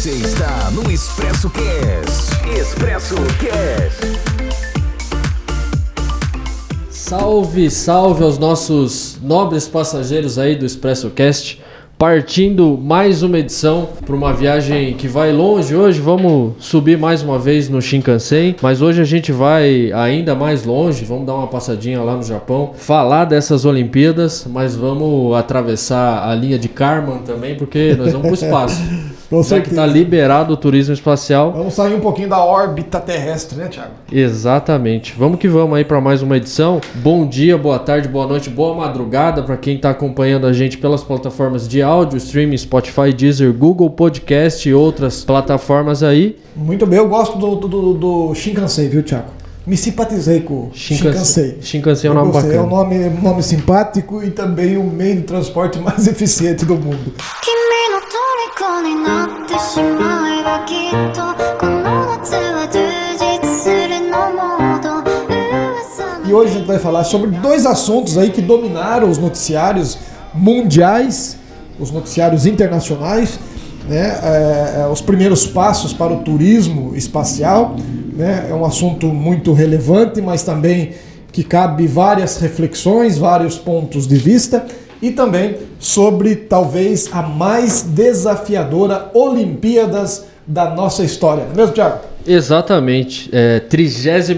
Você está no Expresso Cast. Expresso Cast. Salve, salve aos nossos nobres passageiros aí do Expresso Cast. Partindo mais uma edição para uma viagem que vai longe hoje. Vamos subir mais uma vez no Shinkansen, mas hoje a gente vai ainda mais longe. Vamos dar uma passadinha lá no Japão, falar dessas Olimpíadas, mas vamos atravessar a linha de Karman também, porque nós vamos para o espaço. Com Já que certeza. está liberado o turismo espacial. Vamos sair um pouquinho da órbita terrestre, né, Thiago? Exatamente. Vamos que vamos aí para mais uma edição. Bom dia, boa tarde, boa noite, boa madrugada para quem está acompanhando a gente pelas plataformas de áudio, streaming, Spotify, Deezer, Google Podcast e outras plataformas aí. Muito bem, eu gosto do, do, do, do Shinkansen, viu, Thiago? Me simpatizei com o Shinkansen. Shinkansen é um nome gostei, É um bacana. nome, um nome simpático e também o meio de transporte mais eficiente do mundo. E hoje a gente vai falar sobre dois assuntos aí que dominaram os noticiários mundiais, os noticiários internacionais, né? É, é, os primeiros passos para o turismo espacial, né? É um assunto muito relevante, mas também que cabe várias reflexões, vários pontos de vista e também sobre talvez a mais desafiadora Olimpíadas da nossa história, não é mesmo, Thiago? Exatamente. É, 32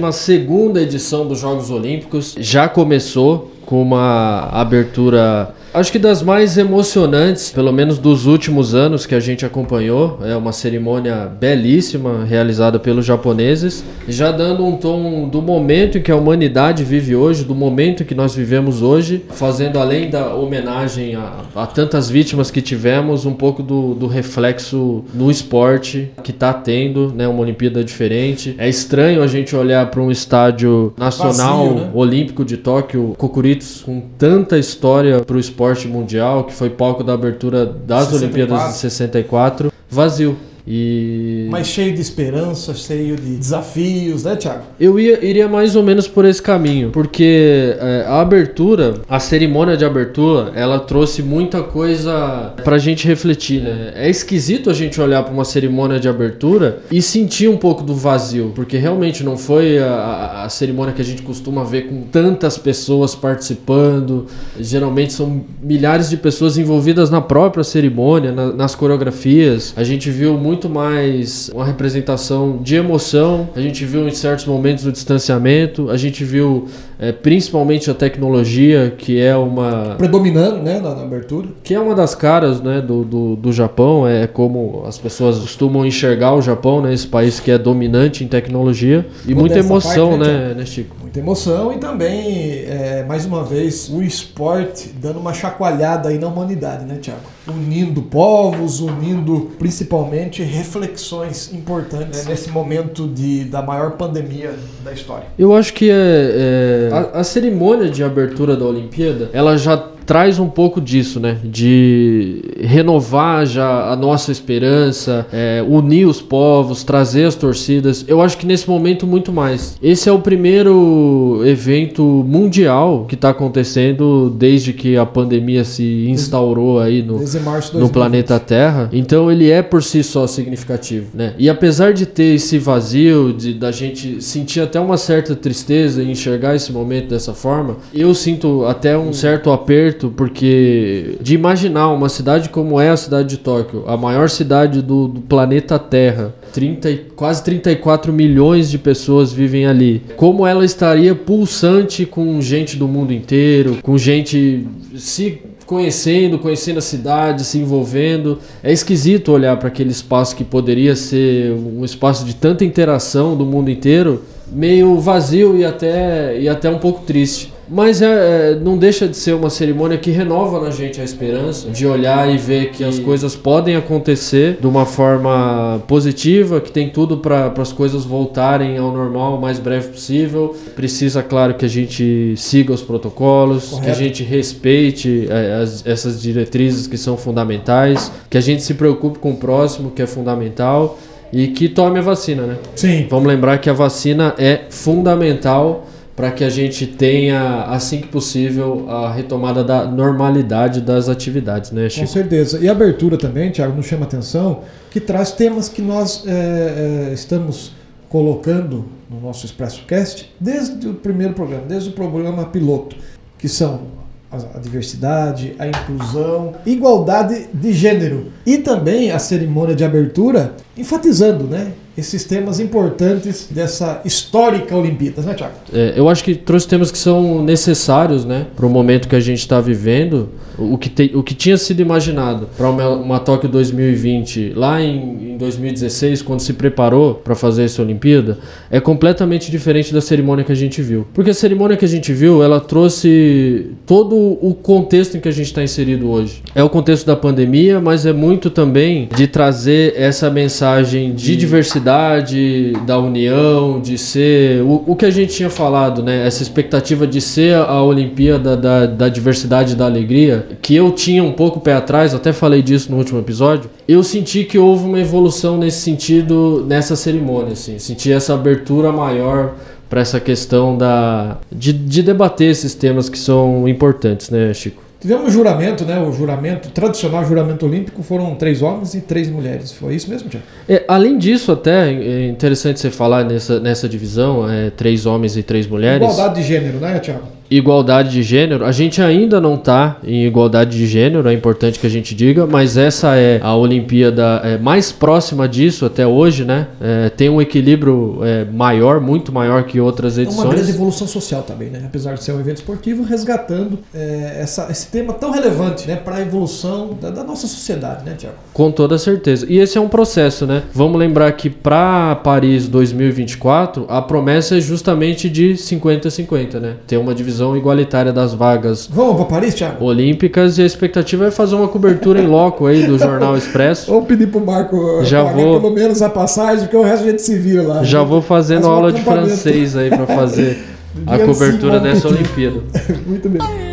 edição dos Jogos Olímpicos já começou com uma abertura, acho que das mais emocionantes, pelo menos dos últimos anos que a gente acompanhou. É uma cerimônia belíssima realizada pelos japoneses, já dando um tom do momento em que a humanidade vive hoje, do momento que nós vivemos hoje, fazendo além da homenagem a, a tantas vítimas que tivemos, um pouco do, do reflexo no esporte que está tendo, né, uma Olimpíada diferente. É estranho a gente olhar para um estádio nacional Vazio, né? olímpico de Tóquio, Kokuritos, com tanta história para o esporte mundial, que foi palco da abertura das 64. Olimpíadas de 64, vazio. E Mas cheio de esperança, cheio de desafios, né, Thiago? eu ia, iria mais ou menos por esse caminho, porque é, a abertura, a cerimônia de abertura, ela trouxe muita coisa pra gente refletir, né? É esquisito a gente olhar pra uma cerimônia de abertura e sentir um pouco do vazio, porque realmente não foi a, a- a cerimônia que a gente costuma ver com tantas pessoas participando. Geralmente são milhares de pessoas envolvidas na própria cerimônia, na- nas coreografias. A gente viu muito mais uma representação de emoção, a gente viu em certos momentos o distanciamento, a gente viu é, principalmente a tecnologia, que é uma Predominando, né, na, na abertura. que é uma das caras né, do, do, do Japão, é como as pessoas costumam enxergar o Japão, né, esse país que é dominante em tecnologia. E muita Modesta emoção, parte, né, né, né, Chico? Muita emoção e também, é, mais uma vez, o esporte dando uma chacoalhada aí na humanidade, né, Thiago? Unindo povos, unindo principalmente reflexões importantes né, nesse momento de, da maior pandemia da história. Eu acho que é, é, a, cerimônia de abertura da Olimpíada, ela já traz um pouco disso, né? De renovar já a nossa esperança, é, unir os povos, trazer as torcidas. Eu acho que nesse momento muito mais. Esse é o primeiro evento mundial que está acontecendo desde que a pandemia se instaurou aí no, no 2020. planeta Terra. Então ele é por si só significativo, né? E apesar de ter esse vazio, de da gente sentir até uma certa tristeza em enxergar esse momento dessa forma, eu sinto até um certo aperto porque de imaginar uma cidade como é a cidade de Tóquio, a maior cidade do, do planeta Terra, 30, e- quase 34 milhões de pessoas vivem ali. Como ela estaria pulsante com gente do mundo inteiro, com gente se conhecendo, conhecendo a cidade, se envolvendo. É esquisito olhar para aquele espaço que poderia ser um espaço de tanta interação do mundo inteiro, meio vazio e até, e até um pouco triste. Mas é, é, não deixa de ser uma cerimônia que renova na gente a esperança de olhar e ver que as coisas podem acontecer de uma forma positiva, que tem tudo para as coisas voltarem ao normal o mais breve possível. Precisa, claro, que a gente siga os protocolos, que a Correto. gente respeite é, as- essas diretrizes que são fundamentais, que a gente se preocupe com o próximo, que é fundamental, e que tome a vacina, né? Sim. Vamos lembrar que a vacina é fundamental para que a gente tenha, assim que possível, a retomada da normalidade das atividades, né, Com Chico? certeza. E a abertura também, Tiago, nos chama atenção, que traz temas que nós é, é, estamos colocando no nosso ExpressoCast desde o primeiro programa, desde o programa piloto, que são a diversidade, a inclusão, igualdade de gênero e também a cerimônia de abertura, enfatizando, né? Esses temas importantes dessa histórica Olimpíadas, né, Tiago? É, eu acho que trouxe temas que são necessários, né, para o momento que a gente está vivendo. O que, te- o que tinha sido imaginado para uma, uma Tóquio 2020 lá em, em 2016, quando se preparou para fazer essa Olimpíada, é completamente diferente da cerimônia que a gente viu. Porque a cerimônia que a gente viu, ela trouxe todo o contexto em que a gente está inserido hoje. É o contexto da pandemia, mas é muito também de trazer essa mensagem de diversidade, da união, de ser o, o que a gente tinha falado, né? Essa expectativa de ser a Olimpíada da, da diversidade e da alegria, que eu tinha um pouco pé atrás, até falei disso no último episódio. Eu senti que houve uma evolução nesse sentido nessa cerimônia, assim. Senti essa abertura maior para essa questão da de, de debater esses temas que são importantes, né, Chico? Tivemos um juramento, né? O juramento, o tradicional juramento olímpico, foram três homens e três mulheres. Foi isso mesmo, Tiago? É, além disso, até é interessante você falar nessa, nessa divisão, é, três homens e três mulheres. Igualdade de gênero, né, Tiago? Igualdade de gênero, a gente ainda não está em igualdade de gênero, é importante que a gente diga, mas essa é a Olimpíada é, mais próxima disso até hoje, né? É, tem um equilíbrio é, maior, muito maior que outras É uma grande edições. evolução social também, né? Apesar de ser um evento esportivo, resgatando é, essa- esse tema tão relevante, né? Para a evolução da, da nossa sociedade, né, Tiago? Com toda certeza. E esse é um processo, né? Vamos lembrar que para Paris 2024, a promessa é justamente de 50-50, né? Ter uma divisão igualitária das vagas Vamos para Paris, Tiago? olímpicas e a expectativa é fazer uma cobertura em loco aí do Jornal Expresso. Vamos pedir pro Marco Já pagar vou- pelo menos a passagem, porque o resto a gente se vira lá. Já vou fazendo Faz um aula de acampamento. francês aí pra fazer a Dia cobertura cinco, dessa? Olimpíada. Muito bem.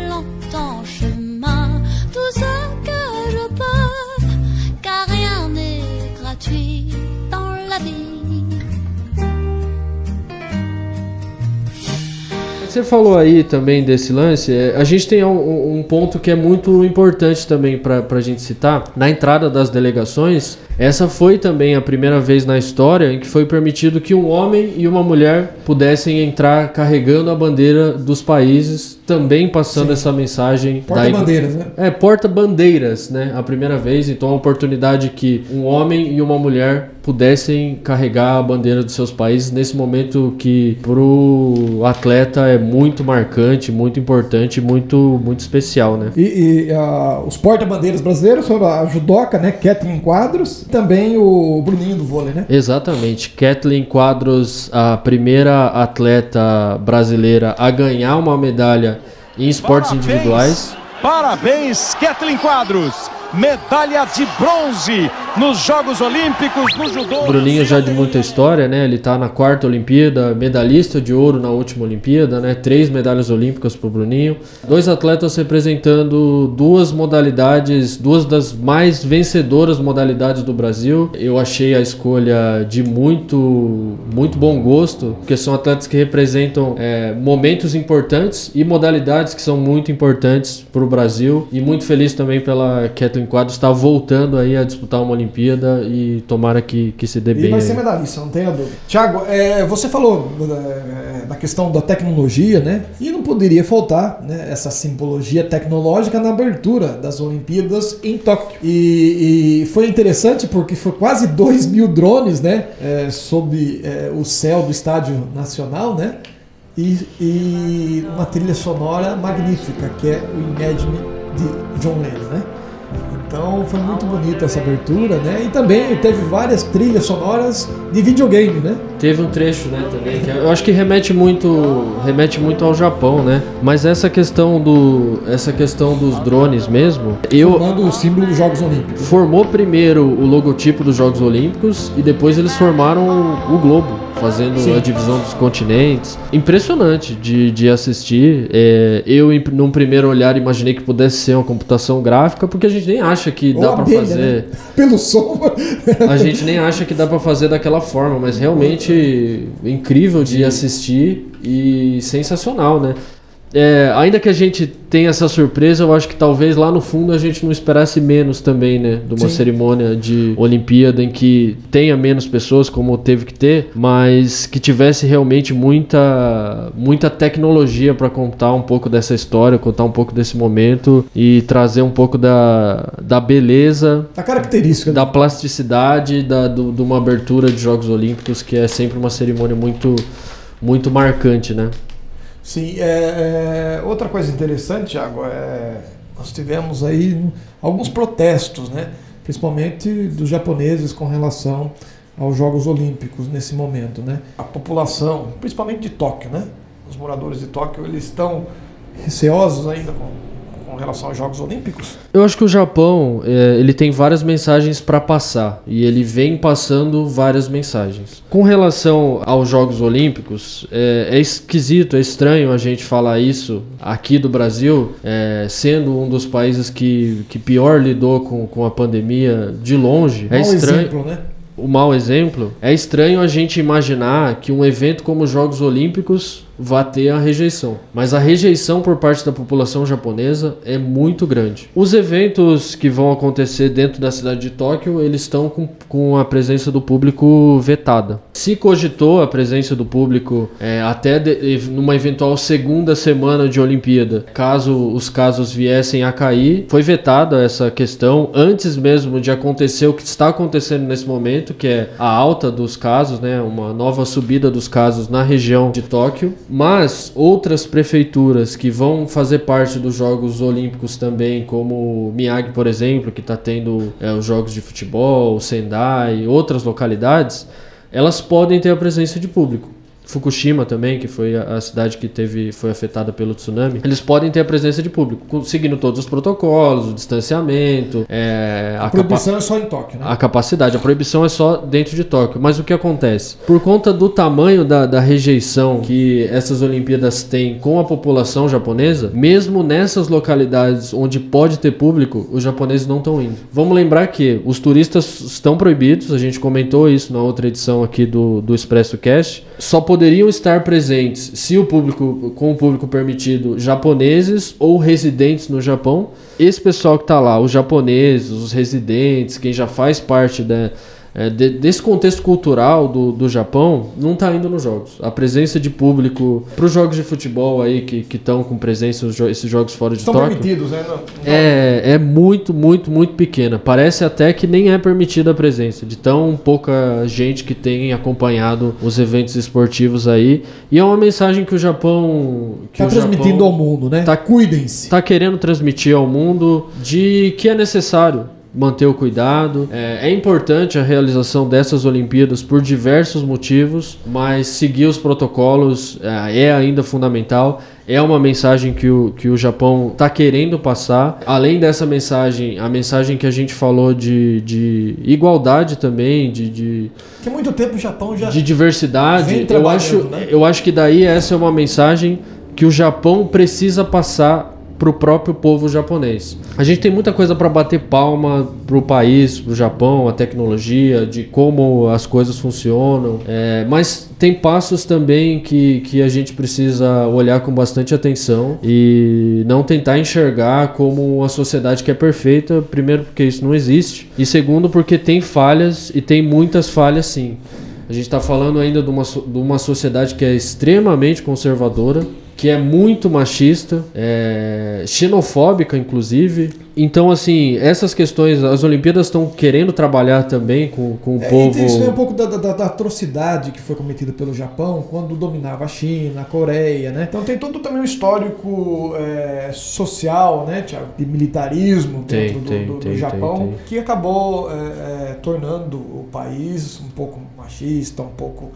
Você falou aí também desse lance, é, a gente tem um, um ponto que é muito importante também pra pra gente citar. Na entrada das delegações, essa foi também a primeira vez na história em que foi permitido que um homem e uma mulher pudessem entrar carregando a bandeira dos países, também passando Sim. essa mensagem Porta-bandeiras, né? É, porta-bandeiras, né? A primeira vez, então a oportunidade que um homem e uma mulher pudessem carregar a bandeira dos seus países nesse momento que pro atleta é muito marcante, muito importante, muito muito especial, né? E, e, ah, os porta-bandeiras brasileiros foram a judoca, né? Kathleen Quadros, e também o Bruninho do vôlei, né? Exatamente. Kathleen Quadros, a primeira atleta brasileira a ganhar uma medalha em esportes individuais. Parabéns, Kathleen Quadros. Medalha de bronze nos Jogos Olímpicos no judô. Bruninho já de muita história, né? Ele tá na quarta Olimpíada, medalhista de ouro na última Olimpíada, né? Três medalhas olímpicas pro Bruninho. Dois atletas representando duas modalidades, duas das mais vencedoras modalidades do Brasil. Eu achei a escolha de muito, muito bom gosto, porque são atletas que representam é, momentos importantes e modalidades que são muito importantes pro Brasil. E muito feliz também pela Kathleen Quadros estar voltando aí a disputar uma Olimpíada e tomara que, que se dê E bem. vai aí. ser medalhista, não tenha dúvida. Tiago, é, você falou é, da questão da tecnologia, né? E não poderia faltar né, essa simbologia tecnológica na abertura das Olimpíadas em Tóquio. E, e foi interessante porque foi quase 2 mil drones, né? é, sob é, o céu do Estádio Nacional, né? E, e uma trilha sonora magnífica, que é o Imagine de John Lennon, né? Então foi muito bonita essa abertura, né? E também teve várias trilhas sonoras de videogame, né? Teve um trecho, né, também, que eu acho que remete muito, remete muito ao Japão, né? Mas essa questão do, essa questão dos drones mesmo, eu Formando o símbolo dos Jogos Olímpicos. formou primeiro o logotipo dos Jogos Olímpicos e depois eles formaram o globo, fazendo Sim. a divisão dos continentes. Impressionante de, de assistir. É, eu, em- num primeiro olhar, imaginei que pudesse ser uma computação gráfica, porque a gente nem acha que Ou dá pra abelha, fazer. né? Pelo som. A gente nem acha que dá pra fazer daquela forma, mas realmente incrível de assistir e sensacional, né? É, ainda que a gente tenha essa surpresa, eu acho que talvez lá no fundo a gente não esperasse menos também, né? De uma Sim. cerimônia de Olimpíada em que tenha menos pessoas, como teve que ter, mas que tivesse realmente muita, muita tecnologia para contar um pouco dessa história, contar um pouco desse momento e trazer um pouco da, da beleza A característica. da plasticidade da, do- de uma abertura de Jogos Olímpicos, que é sempre uma cerimônia muito, muito marcante, né? Sim, é, é, outra coisa interessante, Thiago, é, nós tivemos aí alguns protestos, né? principalmente dos japoneses com relação aos Jogos Olímpicos nesse momento. Né? A população, principalmente de Tóquio, né? os moradores de Tóquio, eles estão receosos ainda com, com relação aos Jogos Olímpicos? Eu acho que o Japão é, ele tem várias mensagens para passar e ele vem passando várias mensagens. Com relação aos Jogos Olímpicos, é, é esquisito, é estranho a gente falar isso aqui do Brasil, é, sendo um dos países que, que pior lidou com, com a pandemia de longe. É Mau estranho. exemplo, né? o mau exemplo, é estranho a gente imaginar que um evento como os Jogos Olímpicos vá ter a rejeição. Mas a rejeição por parte da população japonesa é muito grande. Os eventos que vão acontecer dentro da cidade de Tóquio, eles estão com, com a presença do público vetada. Se cogitou a presença do público é, até de- numa eventual segunda semana de Olimpíada, caso os casos viessem a cair, foi vetada essa questão antes mesmo de acontecer o que está acontecendo nesse momento, que é a alta dos casos, né, uma nova subida dos casos na região de Tóquio. Mas outras prefeituras que vão fazer parte dos Jogos Olímpicos também, como Miyagi, por exemplo, que está tendo é, os Jogos de Futebol, Sendai, outras localidades, elas podem ter a presença de público. Fukushima também, que foi a, cidade que teve foi afetada pelo tsunami, eles podem ter a presença de público, seguindo todos os protocolos, o distanciamento, é, a, A proibição é só em Tóquio, né? a capacidade. A proibição é só dentro de Tóquio. Mas o que acontece? Por conta do tamanho da, da rejeição que essas Olimpíadas têm com a população japonesa, mesmo nessas localidades onde pode ter público, os japoneses não estão indo. Vamos lembrar que os turistas estão proibidos, a gente comentou isso na outra edição aqui do, do Expresso Cast. Só poderiam estar presentes se o público, com o público permitido, japoneses ou residentes no Japão. Esse pessoal que está lá, os japoneses, os residentes, quem já faz parte da, é, de- desse contexto cultural do, do Japão, não está indo nos jogos. A presença de público para os jogos de futebol aí que estão com presença, jo- esses jogos fora de Estão Tóquio, permitidos, né? Não- não- é, é muito, muito, muito pequena. Parece até que nem é permitida a presença de tão pouca gente que tem acompanhado os eventos esportivos aí. E é uma mensagem que o Japão. Que Tá o transmitindo Japão ao mundo, né? tá- Cuidem-se. está querendo transmitir ao mundo de que é necessário manter o cuidado. É, é importante a realização dessas Olimpíadas por diversos motivos, mas seguir os protocolos é, é ainda fundamental. É uma mensagem que o, que o Japão está querendo passar. Além dessa mensagem, a mensagem que a gente falou de, de igualdade também, de, de, há muito tempo o Japão já. de diversidade. Eu acho, né? eu acho que daí essa é uma mensagem que o Japão precisa passar pro próprio povo japonês. A gente tem muita coisa para bater palma pro país, pro Japão, a tecnologia, de como as coisas funcionam, é, mas tem passos também que, que a gente precisa olhar com bastante atenção e não tentar enxergar como uma sociedade que é perfeita, primeiro porque isso não existe, e segundo porque tem falhas e tem muitas falhas sim. A gente está falando ainda de uma, de uma sociedade que é extremamente conservadora, que é muito machista, é, xenofóbica, inclusive. Então, assim, essas questões, as Olimpíadas estão querendo trabalhar também com, com o É, povo. Isso vem um pouco da, da- da atrocidade que foi cometida pelo Japão quando dominava a China, a Coreia, né? Então tem todo também um histórico é, social, né, Tiago? De militarismo Tem, dentro do, tem, do- do tem, Japão, tem, tem. que acabou é, é, tornando o país um pouco machista, um pouco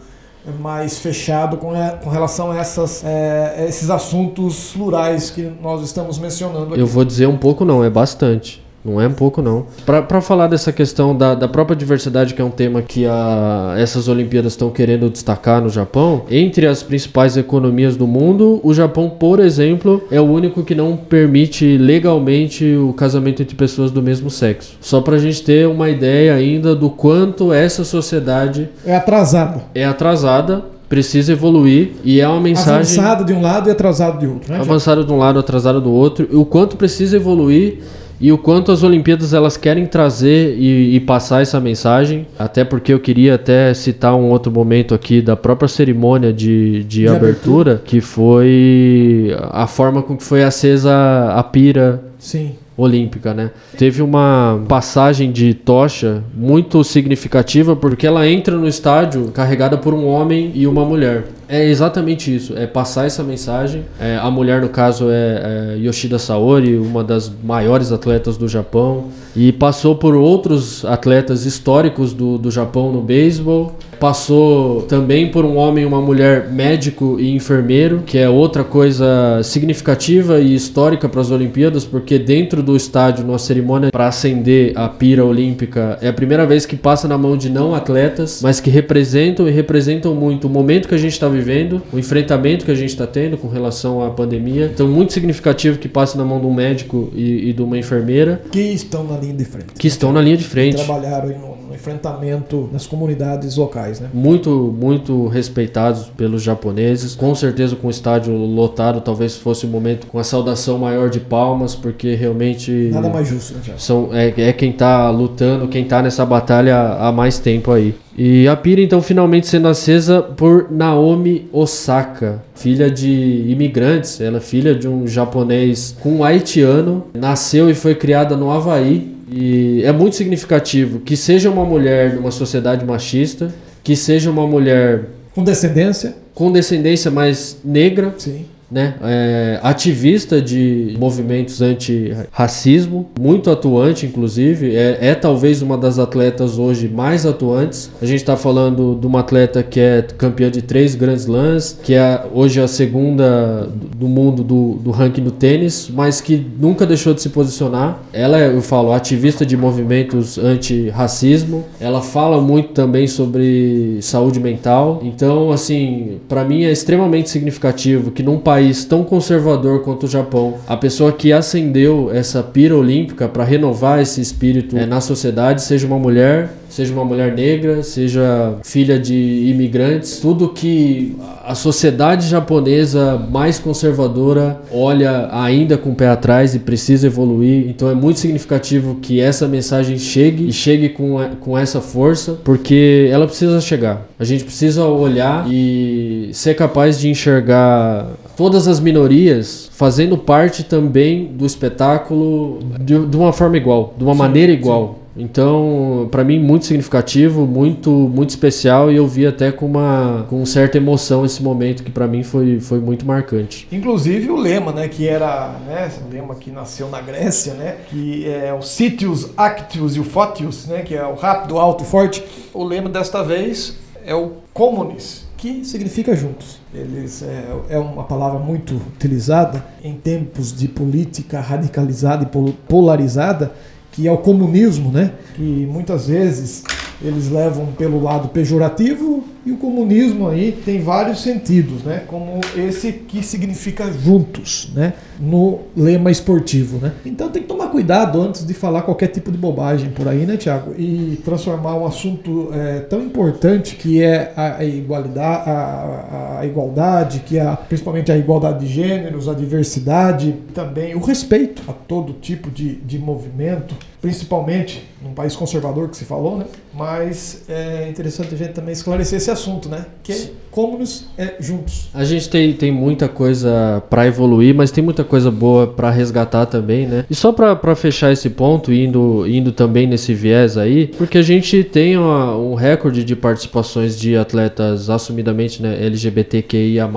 mais fechado com, a- com relação a essas, é, esses assuntos plurais que nós estamos mencionando aqui. Eu vou dizer um pouco, não, é bastante. Não é um pouco, não. Pra, pra falar dessa questão da, da própria diversidade, que é um tema que a, essas Olimpíadas estão querendo destacar no Japão, entre as principais economias do mundo, o Japão, por exemplo, é o único que não permite legalmente o casamento entre pessoas do mesmo sexo. Só pra gente ter uma ideia ainda do quanto essa sociedade É atrasado. é atrasada, precisa evoluir e é uma mensagem Avançado de um lado e atrasado de outro, né? Tiago? avançada de um lado, atrasada do outro, e o quanto precisa evoluir e o quanto as Olimpíadas elas querem trazer e, e passar essa mensagem. Até porque eu queria até citar um outro momento aqui da própria cerimônia de, de, abertura, que foi a forma com que foi acesa a pira Sim. Olímpica, né? Teve uma passagem de tocha muito significativa porque ela entra no estádio carregada por um homem e uma mulher. É exatamente isso, é passar essa mensagem. É, a mulher, no caso, é, é Yoshida Saori, uma das maiores atletas do Japão, e passou por outros atletas históricos do, do Japão no beisebol. Passou também por um homem e uma mulher médico e enfermeiro, que é outra coisa significativa e histórica para as Olimpíadas, porque dentro do estádio, numa cerimônia para acender a pira olímpica, é a primeira vez que passa na mão de não atletas, mas que representam e representam muito o momento que a gente está vivendo, o enfrentamento que a gente está tendo com relação à pandemia. Então, muito significativo que passe na mão de um médico e, e de uma enfermeira Que estão na linha de frente. que estão na linha de frente. Trabalharam no enfrentamento nas comunidades locais, né? muito, muito respeitados pelos japoneses. Com certeza, com o estádio lotado, talvez fosse o momento com a saudação maior de palmas, porque realmente Nada mais justo, né, são, é, é quem tá lutando, quem tá nessa batalha há mais tempo aí. E a pira, então, finalmente sendo acesa por Naomi Osaka, filha de imigrantes. Ela é filha de um japonês com um haitiano, nasceu e foi criada no Havaí. E é muito significativo que seja uma mulher numa sociedade machista, que seja uma mulher Com descendência, com descendência mais negra, sim. Né, é, ativista de movimentos anti-racismo, muito atuante, inclusive, é, é talvez uma das atletas hoje mais atuantes. A gente está falando de uma atleta que é campeã de três Grand Slams, que é hoje a segunda do mundo do, do ranking do tênis, mas que nunca deixou de se posicionar. Ela é, eu falo, ativista de movimentos anti-racismo. Ela fala muito também sobre saúde mental. Então, assim, para mim é extremamente significativo que num país tão conservador quanto o Japão, a pessoa que acendeu essa pira olímpica para renovar esse espírito eh, na sociedade seja uma mulher, seja uma mulher negra, seja filha de imigrantes, tudo que a sociedade japonesa mais conservadora olha ainda com o pé atrás e precisa evoluir. Então é muito significativo que essa mensagem chegue e chegue com, com essa força, porque ela precisa chegar. A gente precisa olhar e ser capaz de enxergar todas as minorias fazendo parte também do espetáculo de, de uma forma igual, de uma maneira igual. Então, pra mim, muito significativo, muito muito especial e eu vi até com uma com certa emoção esse momento que pra mim foi, foi muito marcante. Inclusive o lema, né, que era, né, esse lema que nasceu na Grécia, né, que é o Sitius Actius e o Fotius, né, que é o rápido, alto e forte. O lema desta vez é o Communis, que significa juntos. Eles é, é uma palavra muito utilizada em tempos de política radicalizada e pol- polarizada, que é o comunismo, né, que muitas vezes eles levam pelo lado pejorativo e o comunismo aí tem vários sentidos, né? Como esse que significa juntos, né? No lema esportivo, né? Então tem que tomar cuidado antes de falar qualquer tipo de bobagem por aí, né, Tiago? E transformar um assunto é, tão importante que é a, igualdade, a, a igualdade, que é principalmente a igualdade de gêneros, a diversidade, também o respeito a todo tipo de, de movimento, principalmente num país conservador que se falou, né? Mas é interessante a gente também esclarecer esse assunto, né? Que é comuns é juntos. A gente tem, tem muita coisa pra evoluir, mas tem muita coisa boa pra resgatar também, né? E só pra fechar esse ponto, indo, indo também nesse viés aí, porque a gente tem uma- um recorde de participações de atletas assumidamente né, LGBTQIA,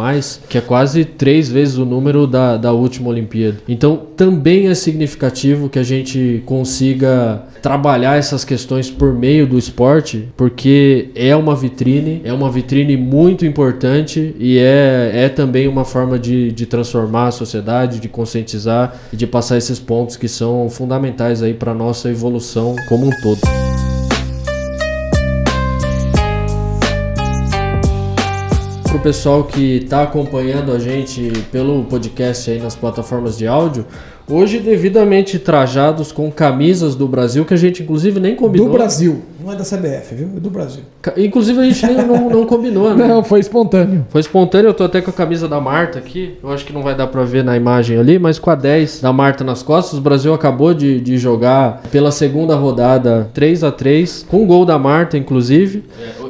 que é quase três vezes o número da, da última Olimpíada. Então também é significativo que a gente consiga consiga trabalhar essas questões por meio do esporte, porque é uma vitrine, é uma vitrine muito importante e é, é também uma forma de, de transformar a sociedade, de conscientizar e de passar esses pontos que são fundamentais aí para nossa evolução como um todo. Para o pessoal que está acompanhando a gente pelo podcast aí nas plataformas de áudio, hoje devidamente trajados com camisas do Brasil, que a gente inclusive nem combinou. Do Brasil, não é da CBF, viu? É do Brasil. Inclusive a gente nem, não, não combinou, né? Não, foi espontâneo. Foi espontâneo, eu tô até com a camisa da Marta aqui. Eu acho que não vai dar pra ver na imagem ali, mas com a 10 da Marta nas costas. O Brasil acabou de, de jogar pela segunda rodada 3 a 3 com gol da Marta, inclusive.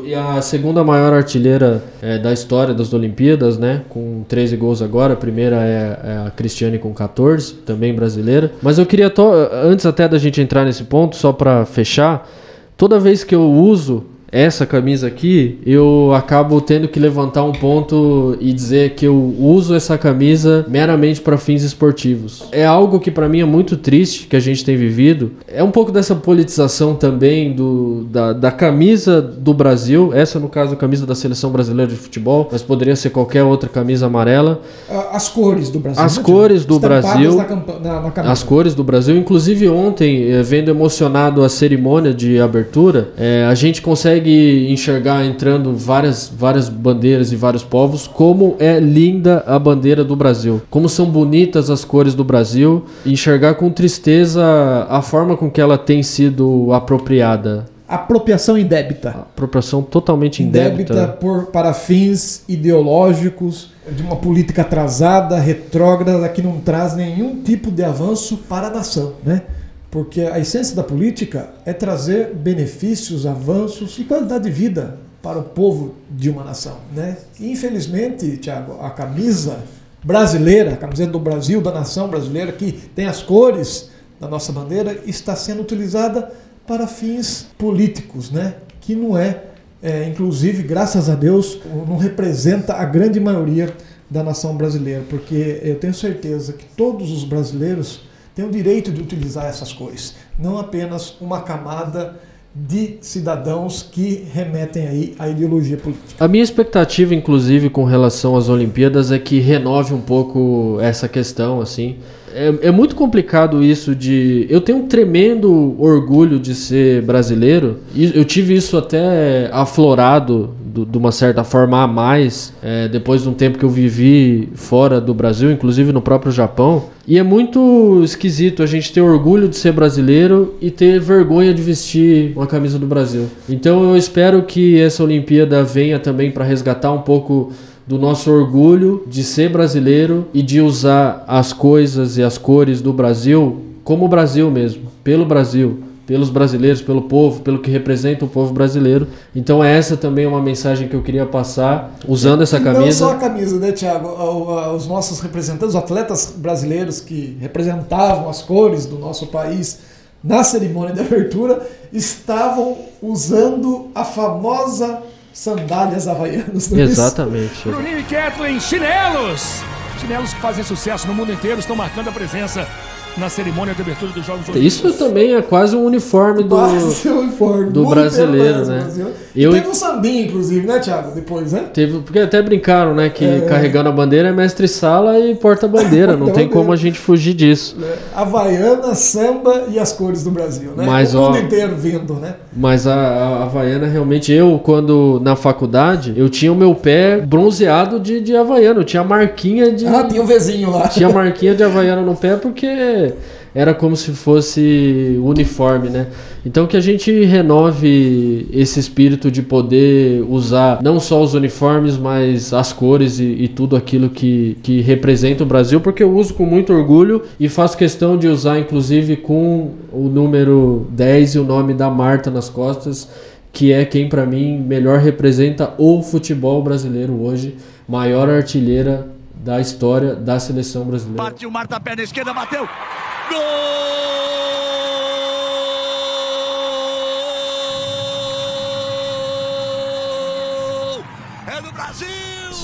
E a segunda maior artilheira é, da história das Olimpíadas, né? Com 13 gols agora. A primeira é, é a Cristiane com 14, também brasileira. Mas eu queria, to- antes até da gente entrar nesse ponto, só pra fechar, toda vez que eu uso essa camisa aqui, eu acabo tendo que levantar um ponto e dizer que eu uso essa camisa meramente para fins esportivos. É algo que para mim é muito triste que a gente tem vivido. É um pouco dessa politização também do, da, da camisa do Brasil, essa no caso a camisa da seleção brasileira de futebol, mas poderia ser qualquer outra camisa amarela. Ah, As cores do Brasil. As né, cores do Brasil. Na, na. As cores do Brasil. Inclusive ontem, eh, vendo emocionado a cerimônia de abertura, eh, a gente consegue enxergar entrando várias, várias bandeiras e vários povos, como é linda a bandeira do Brasil. Como são bonitas as cores do Brasil. Enxergar com tristeza a forma com que ela tem sido apropriada. Apropriação indébita. Apropriação totalmente Indébita indébita. por, para fins ideológicos, de uma política atrasada, retrógrada, que não traz nenhum tipo de avanço para a nação, né? Porque a essência da política é trazer benefícios, avanços e qualidade de vida para o povo de uma nação, né? Infelizmente, Tiago, a camisa brasileira, a camiseta do Brasil, da nação brasileira, que tem as cores da nossa bandeira, está sendo utilizada para fins políticos, né? Que não é, é, inclusive, graças a Deus, não representa a grande maioria da nação brasileira, porque eu tenho certeza que todos os brasileiros têm o direito de utilizar essas cores, não apenas uma camada de cidadãos que remetem aí à ideologia política. A minha expectativa, inclusive, com relação às Olimpíadas é que renove um pouco essa questão, assim. É, é muito complicado isso de. Eu tenho um tremendo orgulho de ser brasileiro. Eu tive isso até aflorado do- de uma certa forma a mais, é, depois de um tempo que eu vivi fora do Brasil, inclusive no próprio Japão. E é muito esquisito a gente ter orgulho de ser brasileiro e ter vergonha de vestir uma camisa do Brasil. Então eu espero que essa Olimpíada venha também para resgatar um pouco do nosso orgulho de ser brasileiro e de usar as coisas e as cores do Brasil como o Brasil mesmo, pelo Brasil, pelos brasileiros, pelo povo, pelo que representa o povo brasileiro. Então essa também é uma mensagem que eu queria passar usando essa E Não só a camisa. camisa, né, Tiago? Os nossos representantes, os atletas brasileiros que representavam as cores do nosso país na cerimônia de abertura, estavam usando a famosa sandálias havaianas. não é? Exatamente. Bruninho e Kathleen, chinelos! Chinelos que fazem sucesso no mundo inteiro estão marcando a presença na cerimônia de abertura dos Jogos Olímpicos. Isso também é quase um uniforme do. Quase o uniforme. do brasileiro, né? Brasil. Eu- E teve um sambinha, inclusive, né, Tiago? Depois, né? Teve, porque até brincaram, né? Que É. carregando a bandeira é mestre sala e porta-bandeira. Não tem como a gente fugir disso. Havaiana, samba e as cores do Brasil, né? Mas, o mundo ó, inteiro vindo, né? Mas a, a Havaiana realmente, eu, quando na faculdade, eu tinha o meu pé bronzeado de, de Havaiana. Eu tinha marquinha de. Ah, tinha o vizinho lá. Tinha marquinha de Havaiana no pé porque era como se fosse uniforme, né? Então que a gente renove esse espírito de poder usar não só os uniformes, mas as cores e, e tudo aquilo que, que representa o Brasil, porque eu uso com muito orgulho e faço questão de usar, inclusive, com o número 10 e o nome da Marta nas costas, que é quem para mim melhor representa o futebol brasileiro hoje, maior artilheira da história da seleção brasileira. Partiu Marta, perna esquerda, bateu. Gol! É do Brasil!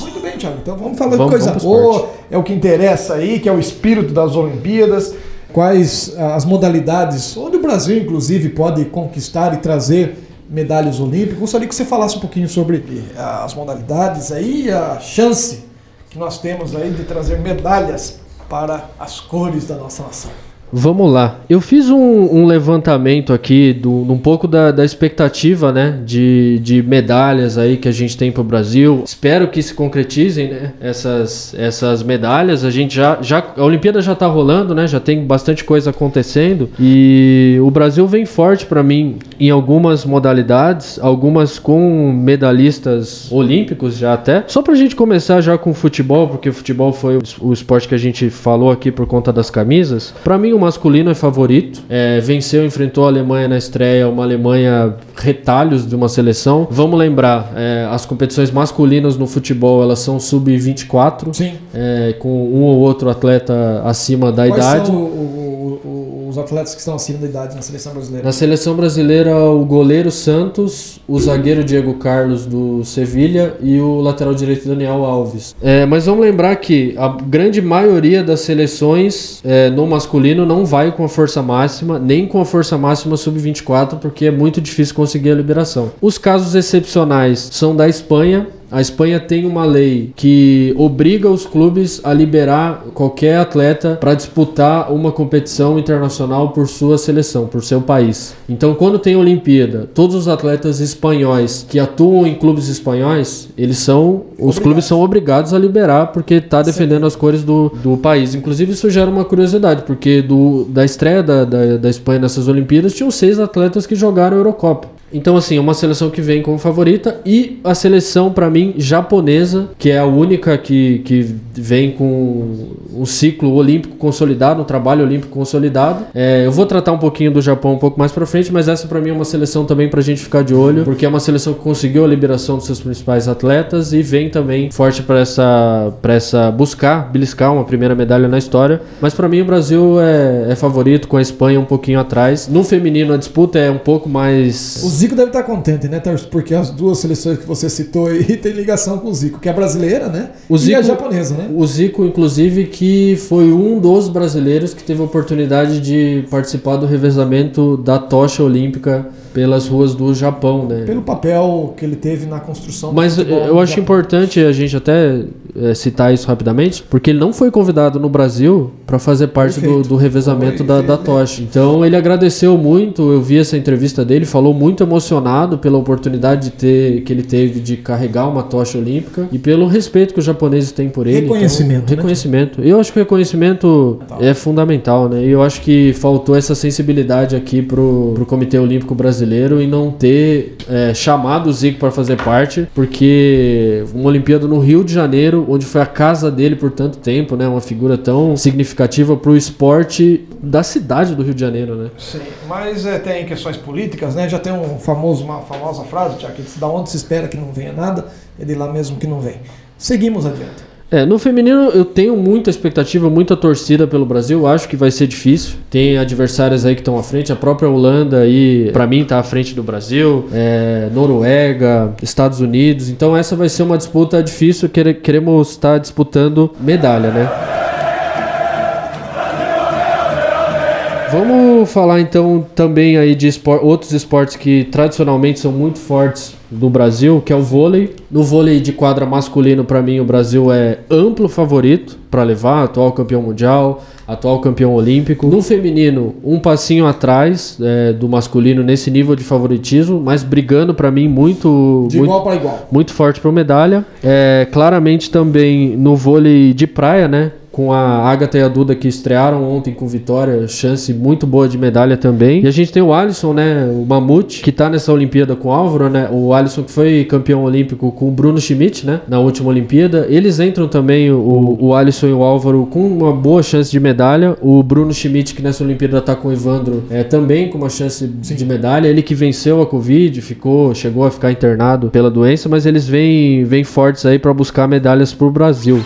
Muito bem, Thiago. Então vamos falar Vamos- de coisa boa. É o que interessa aí, que é o espírito das Olimpíadas. quais ah, as modalidades, onde o Brasil, inclusive, pode conquistar e trazer medalhas olímpicas. Gostaria que você falasse um pouquinho sobre ah, as modalidades aí, a chance que nós temos aí de trazer medalhas para as cores da nossa nação. Vamos lá. Eu fiz um, um levantamento aqui do, um pouco da, da expectativa, né, de, de medalhas aí que a gente tem para o Brasil. Espero que se concretizem, né, essas, essas medalhas. A gente já, já a Olimpíada já está rolando, né, já tem bastante coisa acontecendo e o Brasil vem forte para mim em algumas modalidades, algumas com medalhistas olímpicos já até. Só para a gente começar já com o futebol, porque o futebol foi o, esporte que a gente falou aqui por conta das camisas. Para mim o masculino é favorito. É, venceu, enfrentou a Alemanha na estreia, uma Alemanha retalhos de uma seleção. Vamos lembrar, é, as competições masculinas no futebol elas são sub-24, Sim. é, com um ou outro atleta acima da Quais idade. são o- o- os atletas que estão acima da idade na seleção brasileira? Na seleção brasileira, o goleiro Santos, o zagueiro Diego Carlos do Sevilha e o lateral direito Daniel Alves. É, mas vamos lembrar que a grande maioria das seleções é, no masculino não vai com a força máxima, nem com a força máxima sub-24, porque é muito difícil conseguir a liberação. Os casos excepcionais são da Espanha, a Espanha tem uma lei que obriga os clubes a liberar qualquer atleta para disputar uma competição internacional por sua seleção, por seu país. Então, quando tem Olimpíada, todos os atletas espanhóis que atuam em clubes espanhóis, eles são os clubes são obrigados a liberar porque está defendendo as cores do, do país. Inclusive, isso gera uma curiosidade, porque do, da estreia da, da, da Espanha nessas Olimpíadas, tinham seis atletas que jogaram Eurocopa. Então, assim, é uma seleção que vem como favorita e a seleção, pra mim, japonesa, que é a única que, que vem com um ciclo olímpico consolidado, um trabalho olímpico consolidado. É, eu vou tratar um pouquinho do Japão um pouco mais pra frente, mas essa pra mim é uma seleção também pra gente ficar de olho, porque é uma seleção que conseguiu a liberação dos seus principais atletas e vem também forte pra essa, pra essa buscar, beliscar uma primeira medalha na história. Mas pra mim o Brasil é, é favorito, com a Espanha um pouquinho atrás. No feminino a disputa é um pouco mais. O Zico deve estar contente, né, Tarso? Porque as duas seleções que você citou aí tem ligação com o Zico, que é brasileira, né? O E a Zico- japonesa, né? O Zico, inclusive, que foi um dos brasileiros que teve a oportunidade de participar do revezamento da tocha olímpica pelas ruas do Japão, né? Pelo papel que ele teve na construção Mas futebol eu acho importante a gente até é, citar isso rapidamente, porque ele não foi convidado no Brasil para fazer parte do, do revezamento Foi, da, da tocha. Então ele agradeceu muito, eu vi essa entrevista dele, falou muito emocionado pela oportunidade de ter, que ele teve de carregar uma tocha olímpica e pelo respeito que os japoneses têm por ele. Reconhecimento, Então, né? reconhecimento. Eu acho que o reconhecimento é fundamental, né? E eu acho que faltou essa sensibilidade aqui pro, pro Comitê Olímpico Brasileiro e não ter é, chamado o Zico para fazer parte, porque uma Olimpíada no Rio de Janeiro, onde foi a casa dele por tanto tempo, né? Uma figura tão significativa pro esporte da cidade do Rio de Janeiro, né? Sim, mas é, tem questões políticas, né? Já tem um famoso, uma famosa frase, Tiago, que diz, da onde se espera que não venha nada, é de lá mesmo que não vem. Seguimos adiante. É, no feminino eu tenho muita expectativa, muita torcida pelo Brasil. Acho que vai ser difícil. Tem adversárias aí que estão à frente. A própria Holanda aí, pra mim, tá à frente do Brasil. É, Noruega, Estados Unidos. Então essa vai ser uma disputa difícil. Quere- Queremos estar disputando medalha, né? Vamos falar então também aí de espor- outros esportes que tradicionalmente são muito fortes do Brasil, que é o vôlei. No vôlei de quadra masculino, para mim, o Brasil é amplo favorito para levar, atual campeão mundial, atual campeão olímpico. No feminino, um passinho atrás é, do masculino nesse nível de favoritismo, mas brigando para mim muito, De muito igual para igual. muito forte para medalha. É, claramente também no vôlei de praia, né? Com a Agatha e a Duda que estrearam ontem com vitória, chance muito boa de medalha também. E a gente tem o Alisson, né? O Mamute, que tá nessa Olimpíada com o Álvaro, né? O Alisson que foi campeão olímpico com o Bruno Schmidt, né? Na última Olimpíada. Eles entram também, o, o Alisson e o Álvaro, com uma boa chance de medalha. O Bruno Schmidt, que nessa Olimpíada tá com o Evandro, é, também com uma chance de medalha. Ele que venceu a Covid, ficou, chegou a ficar internado pela doença, mas eles vêm, vêm fortes aí para buscar medalhas pro Brasil.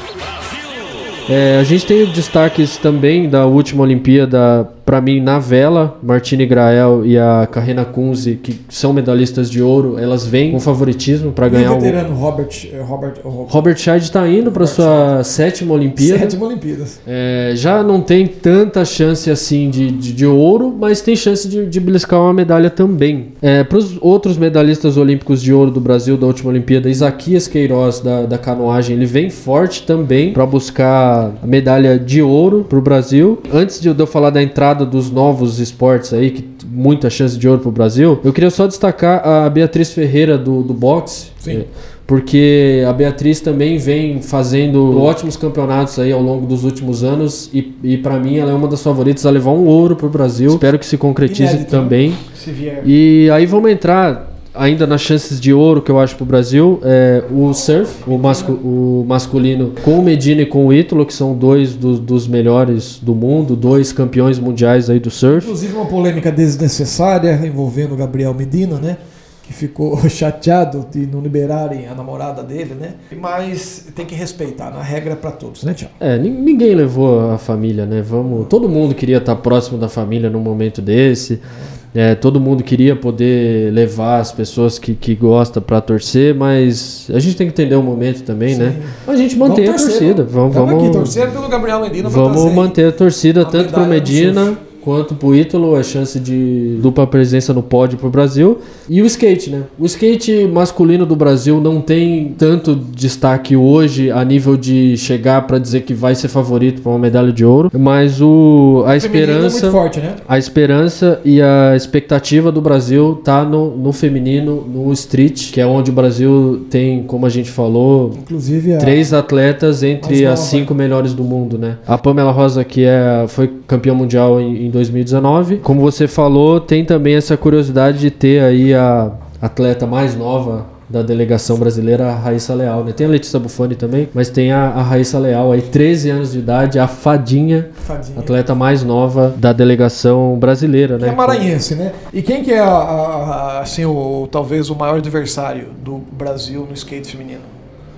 É, a gente tem destaques também da última Olimpíada Pra mim, na vela, Martine Grael e a Carrena Kunze, que são medalhistas de ouro, elas vêm com favoritismo pra E ganhar o veterano Robert, eh, Robert, o Robert Robert Scheid tá indo pra sua sétima Olimpíada. sétima Olimpíadas. É, já não tem tanta chance assim de, de, de ouro, mas tem chance de, de beliscar uma medalha também. É, Para os outros medalhistas olímpicos de ouro do Brasil da última Olimpíada, Isaquias Queiroz da, da canoagem, ele vem forte também para buscar a medalha de ouro para o Brasil. Antes de eu falar da entrada dos novos esportes aí, que muita chance de ouro para o Brasil, eu queria só destacar a Beatriz Ferreira do, do boxe. Sim. É, porque a Beatriz também vem fazendo ótimos campeonatos aí ao longo dos últimos anos e, e para mim ela é uma das favoritas a levar um ouro pro Brasil. Espero que se concretize Inédito, né? também. Se vier. E aí vamos entrar ainda nas chances de ouro que eu acho pro Brasil. É, o surf, o, mascu- o masculino com o Medina e com o Ítalo, que são dois dos, dos melhores do mundo, dois campeões mundiais aí do surf. Inclusive uma polêmica desnecessária envolvendo o Gabriel Medina, né? Que ficou chateado de não liberarem a namorada dele, né? Mas tem que respeitar, na regra é pra todos, né, Tiago? É, nin- ninguém levou a família, né? Vamos, todo mundo queria estar próximo da família num momento desse. É, todo mundo queria poder levar as pessoas que, que gosta para torcer, mas a gente tem que entender o momento também, né? A gente mantém a torcida. Vamos, Vamos aqui vamos, torcer pelo Gabriel Medina vamos manter a torcida a tanto no Medina surf. quanto pro Ítalo, a chance de dupla presença no pódio pro Brasil. E o skate, né? O skate masculino do Brasil não tem tanto destaque hoje a nível de chegar para dizer que vai ser favorito para uma medalha de ouro, mas o a O é esperança muito forte, né? a esperança e a expectativa do Brasil tá no, no feminino, no street, que é onde o Brasil tem, como a gente falou, Inclusive a três atletas entre as nova. cinco melhores do mundo, né? A Pamela Rosa, que é, foi campeã mundial em, em 2019. Como você falou, tem também essa curiosidade de ter aí a atleta mais nova da delegação brasileira, a Raíssa Leal, né? Tem a Letícia Bufani também, mas tem a, a Raíssa Leal aí, 13 anos de idade, a fadinha, Fadinha. atleta mais nova da delegação brasileira, Que né? é maranhense, né? E quem que é a- a- a- assim, o, talvez o maior adversário do Brasil no skate feminino?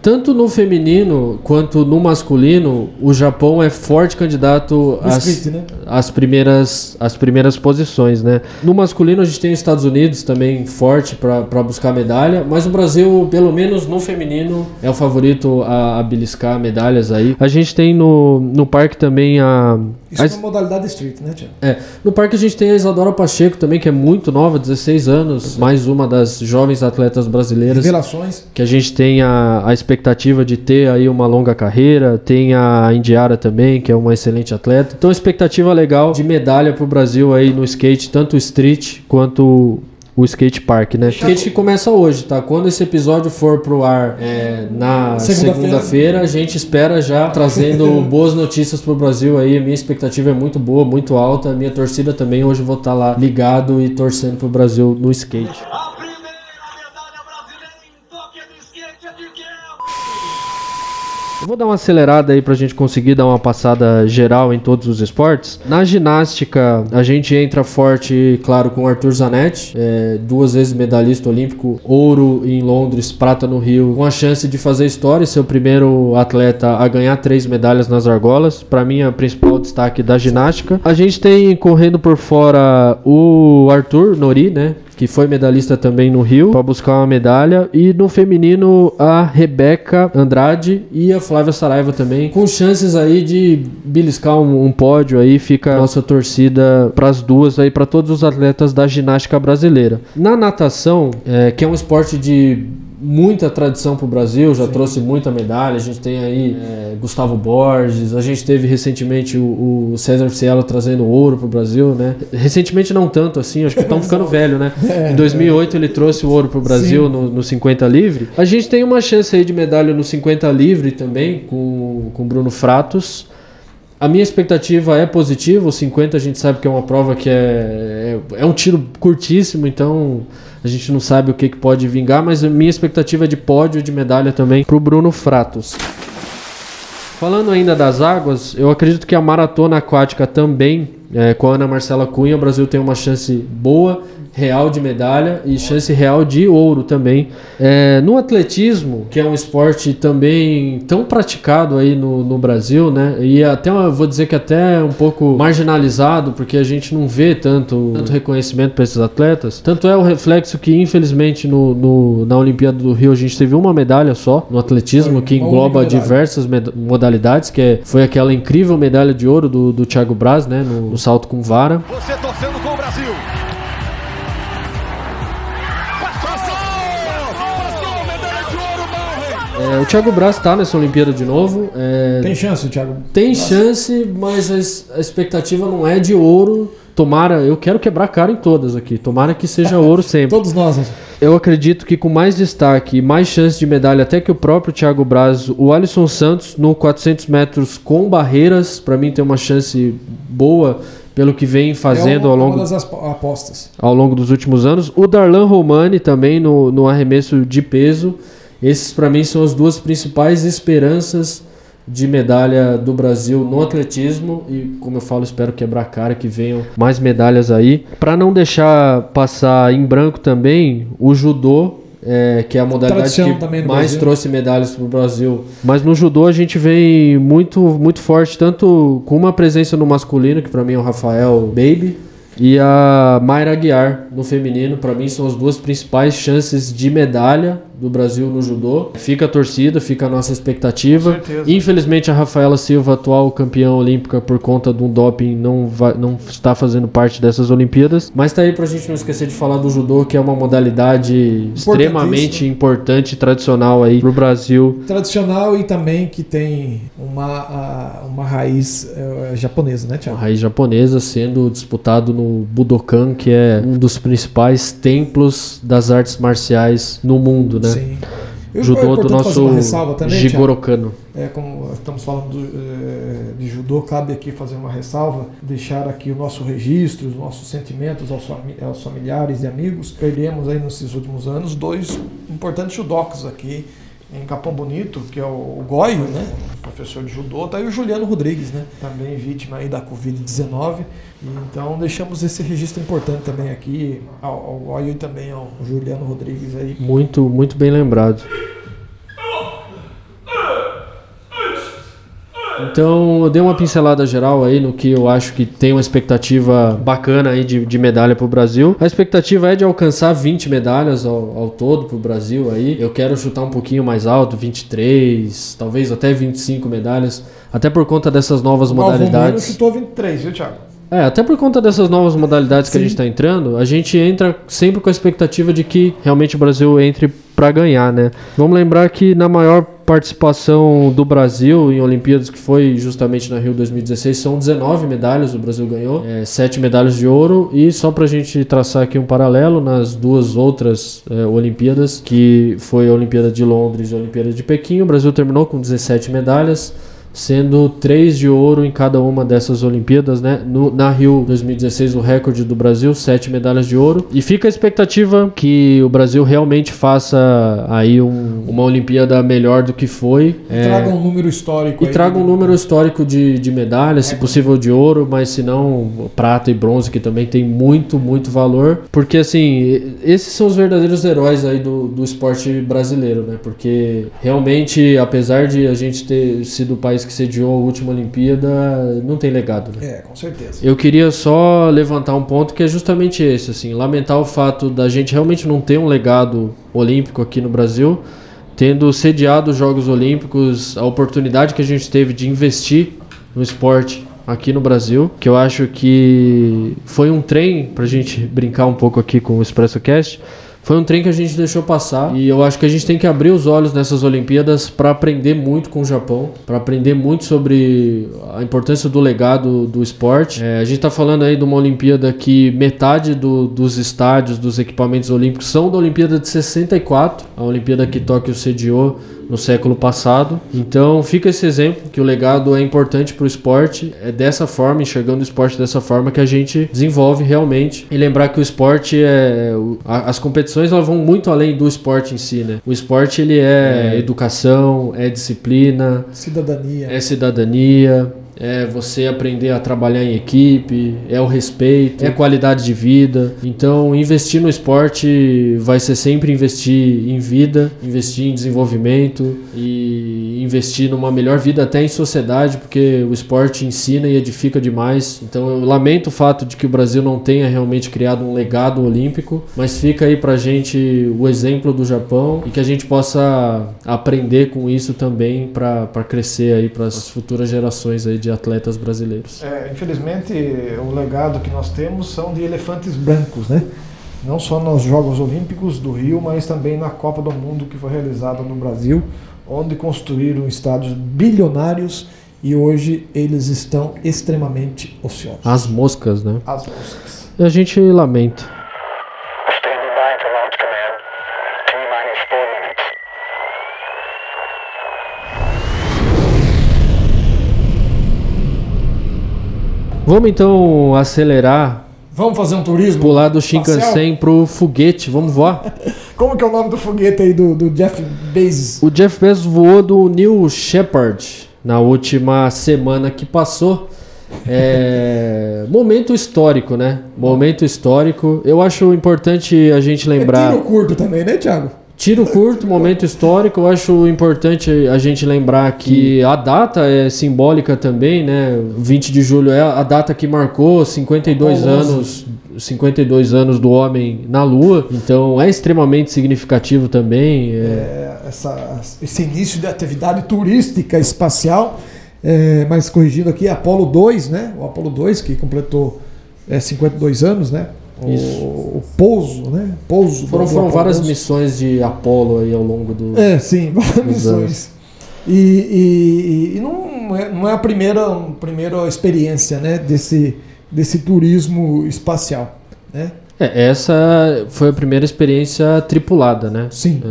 Tanto no feminino quanto no masculino, o Japão é forte candidato às, né? às primeiras, às primeiras posições, né? No masculino a gente tem os Estados Unidos também forte para buscar medalha, mas o Brasil, pelo menos no feminino, é o favorito a, a beliscar medalhas aí. A gente tem no, no parque também a... Isso a- é uma modalidade street, né, Tiago? é, no parque a gente tem a Isadora Pacheco também, que é muito nova, 16 anos, mais uma das jovens atletas brasileiras Revelações. que a gente tem a, a expectativa de ter aí uma longa carreira, tem a Indiara também, que é uma excelente atleta. Então, expectativa legal de medalha pro Brasil aí no skate, tanto o street quanto o skate park, né? Skate que começa hoje, tá? Quando esse episódio for pro ar é, na Segunda-feira. segunda-feira, a gente espera já trazendo boas notícias pro Brasil aí. A minha expectativa é muito boa, muito alta. A minha torcida também hoje eu vou estar lá ligado e torcendo pro Brasil no skate. Vou dar uma acelerada aí pra gente conseguir dar uma passada geral em todos os esportes. Na ginástica, a gente entra forte, claro, com o Arthur Zanetti, é, duas vezes medalhista olímpico, ouro em Londres, prata no Rio, com a chance de fazer história, ser o primeiro atleta a ganhar três medalhas nas argolas. Pra mim, é o principal destaque da ginástica. A gente tem correndo por fora o Arthur Nori, né? Que foi medalhista também no Rio, para buscar uma medalha. E no feminino, a Rebeca Andrade e a Flávia Saraiva também, com chances aí de beliscar um, um pódio aí. Fica a nossa torcida para as duas aí, para todos os atletas da ginástica brasileira. Na natação, é, que é um esporte de muita tradição para o Brasil, já trouxe muita medalha. A gente tem aí é, Gustavo Borges, a gente teve recentemente o, o César Cielo trazendo ouro para o Brasil, né? Recentemente não tanto assim, acho que estão ficando velho, né? Em 2008 ele trouxe o ouro para o Brasil no, no 50 livre. A gente tem uma chance aí de medalha no 50 livre também com com Bruno Fratos. A minha expectativa é positiva, o 50 a gente sabe que é uma prova que é, é, é um tiro curtíssimo, então a gente não sabe o que, que pode vingar, mas a minha expectativa é de pódio de medalha também pro Bruno Fratos. Falando ainda das águas, eu acredito que a maratona aquática também, é, com a Ana Marcela Cunha, o Brasil tem uma chance boa real de medalha e chance real de ouro também. É, no atletismo, que é um esporte também tão praticado aí no, no Brasil, né? E até eu vou dizer que até um pouco marginalizado, porque a gente não vê tanto, tanto reconhecimento para esses atletas. Tanto é o reflexo que, infelizmente, no, no- na Olimpíada do Rio a gente teve uma medalha só no atletismo, que engloba diversas modalidades, que é- foi aquela incrível medalha de ouro do, do Thiago Braz, né? No, no salto com vara. Você torcendo É, o Thiago Braz tá nessa Olimpíada de novo. é, Tem chance, Thiago? Tem chance, mas a a expectativa não é de ouro. Tomara, eu quero quebrar a cara em todas aqui. Tomara que seja ouro sempre. Todos nós. né? Eu acredito que com mais destaque e mais chance de medalha até que o próprio Thiago Braz, o Alisson Santos no 400 metros com barreiras, pra mim tem uma chance boa pelo que vem fazendo é ao longo das apostas. ao longo dos últimos anos. O Darlan Romani também no, no arremesso de peso. Esses para mim são as duas principais esperanças de medalha do Brasil no atletismo e como eu falo, espero quebrar a cara que venham mais medalhas aí. Para não deixar passar em branco também, o judô é, que é a modalidade que mais Brasil. trouxe medalhas para o Brasil. Mas no judô a gente vem muito, muito forte, tanto com uma presença no masculino, que para mim é o Rafael Baby, e a Mayra Aguiar no feminino. Para mim são as duas principais chances de medalha do Brasil no judô. Fica a torcida, fica a nossa expectativa. Infelizmente a Rafaela Silva, atual campeã olímpica por conta de um doping, não, vai, não está fazendo parte dessas Olimpíadas. Mas tá aí pra gente não esquecer de falar do judô, que é uma modalidade extremamente importante e tradicional aí pro Brasil. Tradicional e também que tem uma, uma raiz eh, japonesa, né, Uma Thiago? raiz japonesa sendo disputado no Budokan, que é um dos principais templos das artes marciais no mundo, né? Sim. Eu- é Judô do nosso também, Thiago. Jigoro Kano. É, como estamos falando do, eh, de judô, cabe aqui fazer uma ressalva, deixar aqui o nosso registro, os nossos sentimentos aos, aos familiares e amigos. Perdemos aí nesses últimos anos dois importantes judocas aqui em Capão Bonito, que é o, o Goio, né? Professor de judô, tá aí o Juliano Rodrigues, né? Também vítima aí da Covid-19. E Então deixamos esse registro importante também aqui ao, ao Goio e também ao Juliano Rodrigues aí. Muito, muito bem lembrado. Então, eu dei uma pincelada geral aí no que eu acho que tem uma expectativa bacana aí de, de medalha pro Brasil. A expectativa é de alcançar 20 medalhas ao, ao todo pro Brasil aí. Eu quero chutar um pouquinho mais alto, 23, talvez até 25 medalhas, até por conta dessas novas O modalidades. chutou 23, viu, Thiago? É, até por conta dessas novas modalidades que a Sim. gente está entrando, a gente entra sempre com a expectativa de que realmente o Brasil entre para ganhar, né? Vamos lembrar que na maior participação do Brasil em Olimpíadas, que foi justamente na Rio 2016, são 19 medalhas o Brasil ganhou, é, 7 medalhas de ouro, e só pra gente traçar aqui um paralelo nas duas outras é, Olimpíadas, que foi a Olimpíada de Londres e a Olimpíada de Pequim, o Brasil terminou com 17 medalhas, sendo três de ouro em cada uma dessas Olimpíadas, né? No- na Rio 2016, o recorde do Brasil, sete medalhas de ouro. E fica a expectativa que o Brasil realmente faça aí um- uma Olimpíada melhor do que foi. É, Traga um número histórico e aí. traga um número histórico de, de medalhas, se possível de ouro, mas se não, prata e bronze, que também tem muito, muito valor. Porque, assim, esses são os verdadeiros heróis aí do, do esporte brasileiro, né? Porque, realmente, apesar de a gente ter sido o país que sediou a última Olimpíada, não tem legado, né? É, com certeza. Eu queria só levantar um ponto que é justamente esse, assim, lamentar o fato da gente realmente não ter um legado olímpico aqui no Brasil, tendo sediado os Jogos Olímpicos, a oportunidade que a gente teve de investir no esporte aqui no Brasil, que eu acho que foi um trem pra gente brincar um pouco aqui com o Expresso Cast. Foi um trem que a gente deixou passar e eu acho que a gente tem que abrir os olhos nessas Olimpíadas para aprender muito com o Japão, para aprender muito sobre a importância do legado do esporte. É, a gente está falando aí de uma Olimpíada que metade do- dos estádios, dos equipamentos olímpicos são da Olimpíada de 64, a Olimpíada que Tóquio sediou no século passado. Então fica esse exemplo que o legado é importante para o esporte. É dessa forma, enxergando o esporte dessa forma, que a gente desenvolve realmente. E lembrar que o esporte é. As competições elas vão muito além do esporte em si, né? O esporte ele é, educação, é disciplina, Cidadania. é cidadania. É você aprender a trabalhar em equipe, é o respeito, é qualidade de vida. Então, investir no esporte vai ser sempre investir em vida, investir em desenvolvimento e investir numa melhor vida até em sociedade, porque o esporte ensina e edifica demais. Então, eu lamento o fato de que o Brasil não tenha realmente criado um legado olímpico, mas fica aí pra gente o exemplo do Japão e que a gente possa aprender com isso também para crescer aí para as futuras gerações aí de atletas brasileiros. É, infelizmente, o legado que nós temos são de elefantes brancos, né? Não só nos Jogos Olímpicos do Rio, mas também na Copa do Mundo que foi realizada no Brasil, onde construíram estádios bilionários e hoje eles estão extremamente ociosos. As moscas, né? As moscas. E a gente lamenta. Vamos então acelerar, Vamos fazer um turismo? pular do? Shinkansen pro foguete, vamos voar. Como que é o nome do foguete aí do, do Jeff Bezos? O Jeff Bezos voou do New Shepard na última semana que passou. É, momento histórico, né? Momento histórico. Eu acho importante a gente É lembrar. tiro curto também, né, Thiago? Tiro curto, momento histórico. Eu acho importante a gente lembrar que a data é simbólica também, né? 20 de julho é a data que marcou 52 Apolo 11. anos. 52 anos do homem na Lua, então é extremamente significativo também. é, É, essa, esse início de atividade turística espacial, é, mas corrigindo aqui, Apolo 2, né? O Apolo 2 que completou é, 52 anos, né? O, Isso. o pouso, né? Pouso. Foram, do foram várias 11. missões de Apolo aí ao longo do. É, sim, várias missões. E, e- e não, é, não é a primeira, a primeira experiência né, desse, desse turismo espacial. Né? É, essa foi a primeira experiência tripulada, né? Sim.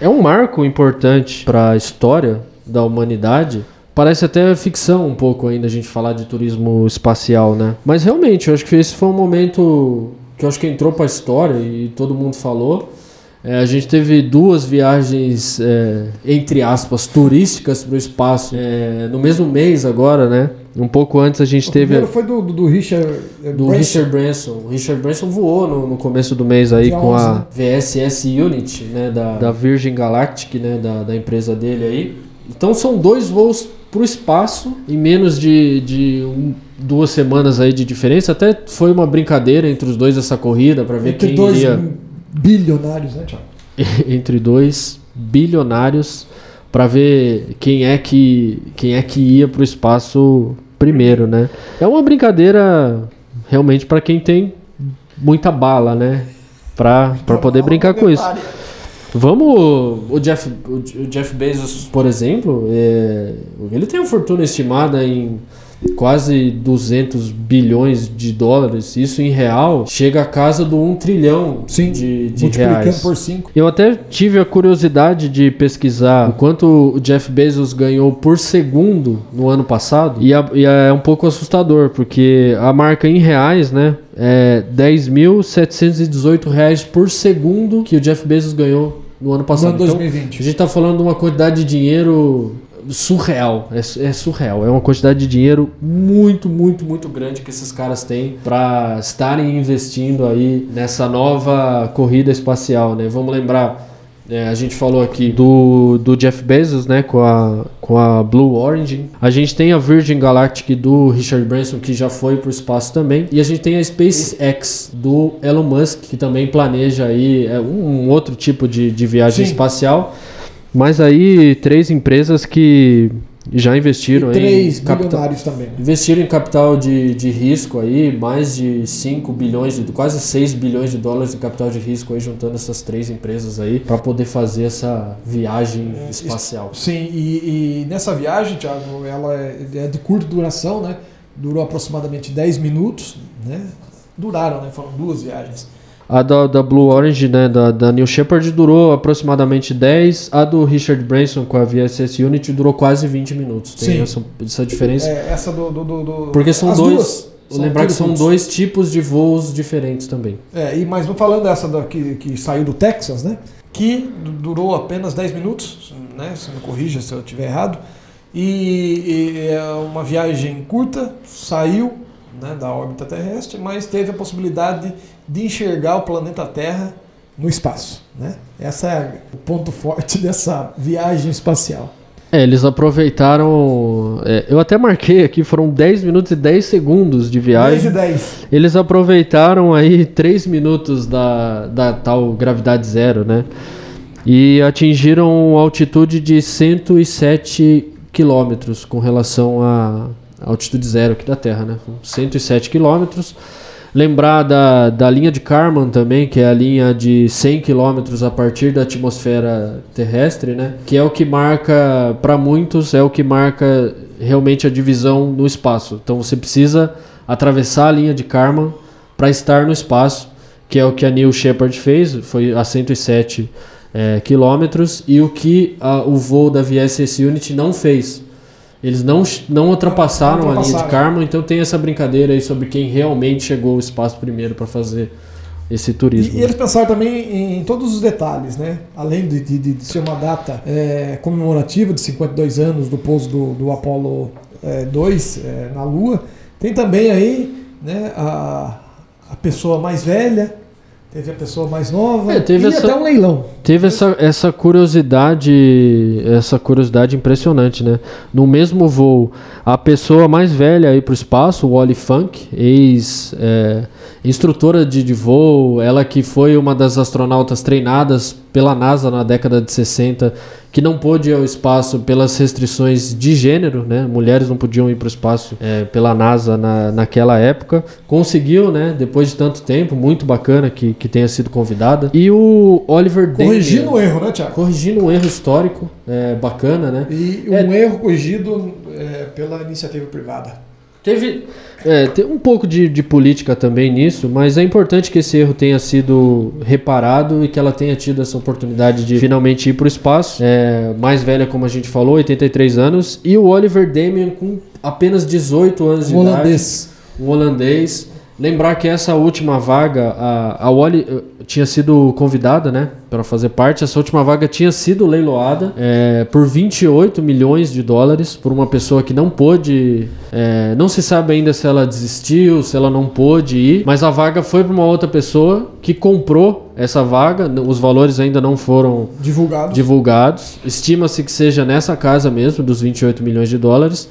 É, é um marco importante para a história da humanidade. Parece até ficção um pouco ainda a gente falar de turismo espacial, né? Mas realmente, eu acho que esse foi um momento que eu acho que entrou para a história e todo mundo falou. É, a gente teve duas viagens, é, entre aspas, turísticas para o espaço é, no mesmo mês agora, né? Um pouco antes a gente O teve primeiro foi do, do, do Richard do Branson. Richard Branson. O Richard Branson voou no, no começo do mês aí Dia com 11, a VSS Unity, né, da, da Virgin Galactic, né, da, da empresa dele aí. Então são dois voos pro espaço em menos de, de um- duas semanas aí de diferença. Até foi uma brincadeira entre os dois essa corrida para ver Entre quem dois iria bilionários, né, Thiago? entre dois bilionários para ver quem é que quem é que ia pro espaço primeiro, né? É uma brincadeira realmente para quem tem muita bala, né? Pra poder brincar com isso. Vamos. O Jeff, o Jeff Bezos, por exemplo, é, ele tem uma fortuna estimada em quase 200 bilhões de dólares. Isso em real chega a casa do 1 trilhão Sim, de, de multiplicando reais. por 5. Eu até tive a curiosidade de pesquisar o quanto o Jeff Bezos ganhou por segundo no ano passado. E, a- e é um pouco assustador, porque a marca em reais, né? É 10.718 reais por segundo que o Jeff Bezos ganhou no ano No passado. ano Então, 2020. a gente tá falando de uma quantidade de dinheiro surreal. É, é surreal. É uma quantidade de dinheiro muito, muito, muito grande que esses caras têm para estarem investindo aí nessa nova corrida espacial, né? Vamos lembrar. É, a gente falou aqui do, do Jeff Bezos, né, com a, com a Blue Origin. A gente tem a Virgin Galactic do Richard Branson, que já foi para o espaço também. E a gente tem a SpaceX do Elon Musk, que também planeja aí é, um, um outro tipo de, de viagem Sim. espacial. Mas aí, três empresas que já investiram E três em capital, também. né? investiram em capital de, de risco aí, mais de 5 bilhões, de, quase 6 bilhões de dólares em capital de risco aí, juntando essas três empresas aí, para poder fazer essa viagem espacial. Sim, e, e nessa viagem, Thiago, ela é é de curta duração, né? Durou aproximadamente 10 minutos, né? Duraram, né? Foram duas viagens. A da, da Blue Orange, né, da, da New Shepard, durou aproximadamente 10. A do Richard Branson com a VSS Unity durou quase 20 minutos. Tem Sim. essa, essa diferença. É, essa do. do, do- do- Porque são as dois. duas Vou lembrar que são tiro-curtos. dois tipos de voos diferentes também. É, e, mas vou falando dessa da, que, que saiu do Texas, né? Que du- durou apenas 10 minutos, né? Se me corrija se eu estiver errado. e, e é uma viagem curta, saiu né, da órbita terrestre, mas teve a possibilidade de enxergar o planeta Terra no espaço. Né? Esse é o ponto forte dessa viagem espacial. É, eles aproveitaram. é, eu até marquei aqui, foram 10 minutos e 10 segundos de 10 viagem. e 10. Eles aproveitaram aí 3 minutos da, da tal gravidade zero, né? E atingiram altitude de 107 quilômetros com relação à altitude zero aqui da Terra, né? 107 quilômetros. Lembrar da, da linha de Kármán também, que é a linha de 100 quilômetros a partir da atmosfera terrestre, né? Que é o que marca, para muitos, é o que marca realmente a divisão no espaço. Então você precisa atravessar a linha de Kármán para estar no espaço, que é o que a Neil Shepard fez, foi a 107 é, quilômetros, e o que a- o voo da VSS Unity não fez. Eles não, não ultrapassaram Não a linha de. Kármán, então tem essa brincadeira aí sobre quem realmente chegou ao espaço primeiro para fazer esse turismo. E, e eles pensaram também em todos os detalhes, né? Além de, de- de ser uma data é, comemorativa de 52 anos do pouso do, do Apollo é, 2 é, na Lua, tem também aí né, a, a pessoa mais velha, teve a pessoa mais nova É, teve e essa- até um leilão. Teve essa, essa curiosidade, essa curiosidade impressionante, né? No mesmo voo, a pessoa mais velha aí pro espaço, o Wally Funk, ex é, instrutora de, de voo, ela que foi uma das astronautas treinadas pela NASA na década de 60, que não pôde ir ao espaço pelas restrições de gênero, né? Mulheres não podiam ir para o espaço é, pela NASA na, naquela época. Conseguiu, né? Depois de tanto tempo, muito bacana que, que tenha sido convidada. E o Oliver Corrigindo Damian- o erro, né, Tiago? corrigindo um erro histórico, é, bacana, né? E um É. erro corrigido é, pela iniciativa privada. Teve é, um pouco de, de política também nisso, mas é importante que esse erro tenha sido reparado e que ela tenha tido essa oportunidade de finalmente ir para o espaço. É, mais velha, como a gente falou, 83 anos. E o Oliver Damian com apenas 18 anos de Um idade. holandês. um holandês. Lembrar que essa última vaga, a, a Wally eh, tinha sido convidada, né, para fazer parte. Essa última vaga tinha sido leiloada eh, por 28 milhões de dólares por uma pessoa que não pôde. eh, não se sabe ainda se ela desistiu, se ela não pôde ir, mas a vaga foi para uma outra pessoa que comprou essa vaga. Os valores ainda não foram Divulgado. divulgados. Estima-se que seja nessa casa mesmo, dos 28 milhões de dólares.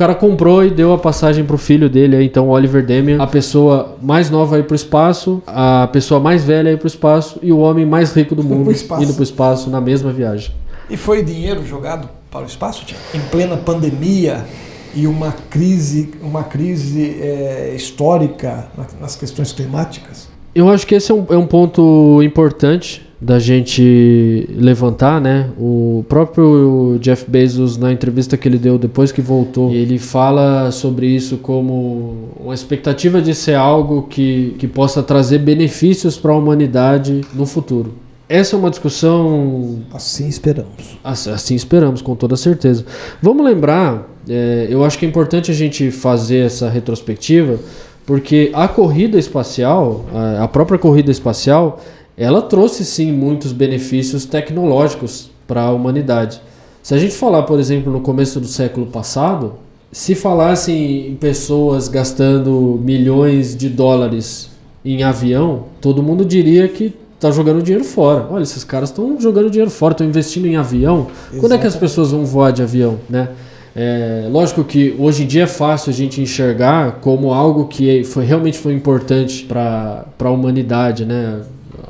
O cara comprou e deu a passagem pro filho dele, aí, então o Oliver Damian, a pessoa mais nova aí pro espaço, a pessoa mais velha aí pro espaço e o homem mais rico do mundo pro indo pro espaço na mesma viagem. E foi dinheiro jogado para o espaço, Tiago? Em plena pandemia e uma crise, uma crise é, histórica na- nas questões climáticas? Eu acho que esse é um, é um ponto importante da gente levantar, né? O próprio Jeff Bezos, na entrevista que ele deu depois que voltou, ele fala sobre isso como uma expectativa de ser algo que, que possa trazer benefícios para a humanidade no futuro. Essa é uma discussão Assim esperamos. Assim, assim esperamos, com toda certeza. Vamos lembrar, é, eu acho que é importante a gente fazer essa retrospectiva, porque a corrida espacial, a, a própria corrida espacial, ela trouxe sim muitos benefícios tecnológicos para a humanidade. Se a gente falar, por exemplo, no começo do século passado, se falasse em pessoas gastando milhões de dólares em avião, todo mundo diria que tá jogando dinheiro fora. Olha, esses caras estão jogando dinheiro fora, estão investindo em avião. Quando é que as pessoas vão voar de avião, né? É, lógico que hoje em dia é fácil a gente enxergar como algo que foi, realmente foi importante para a humanidade, né?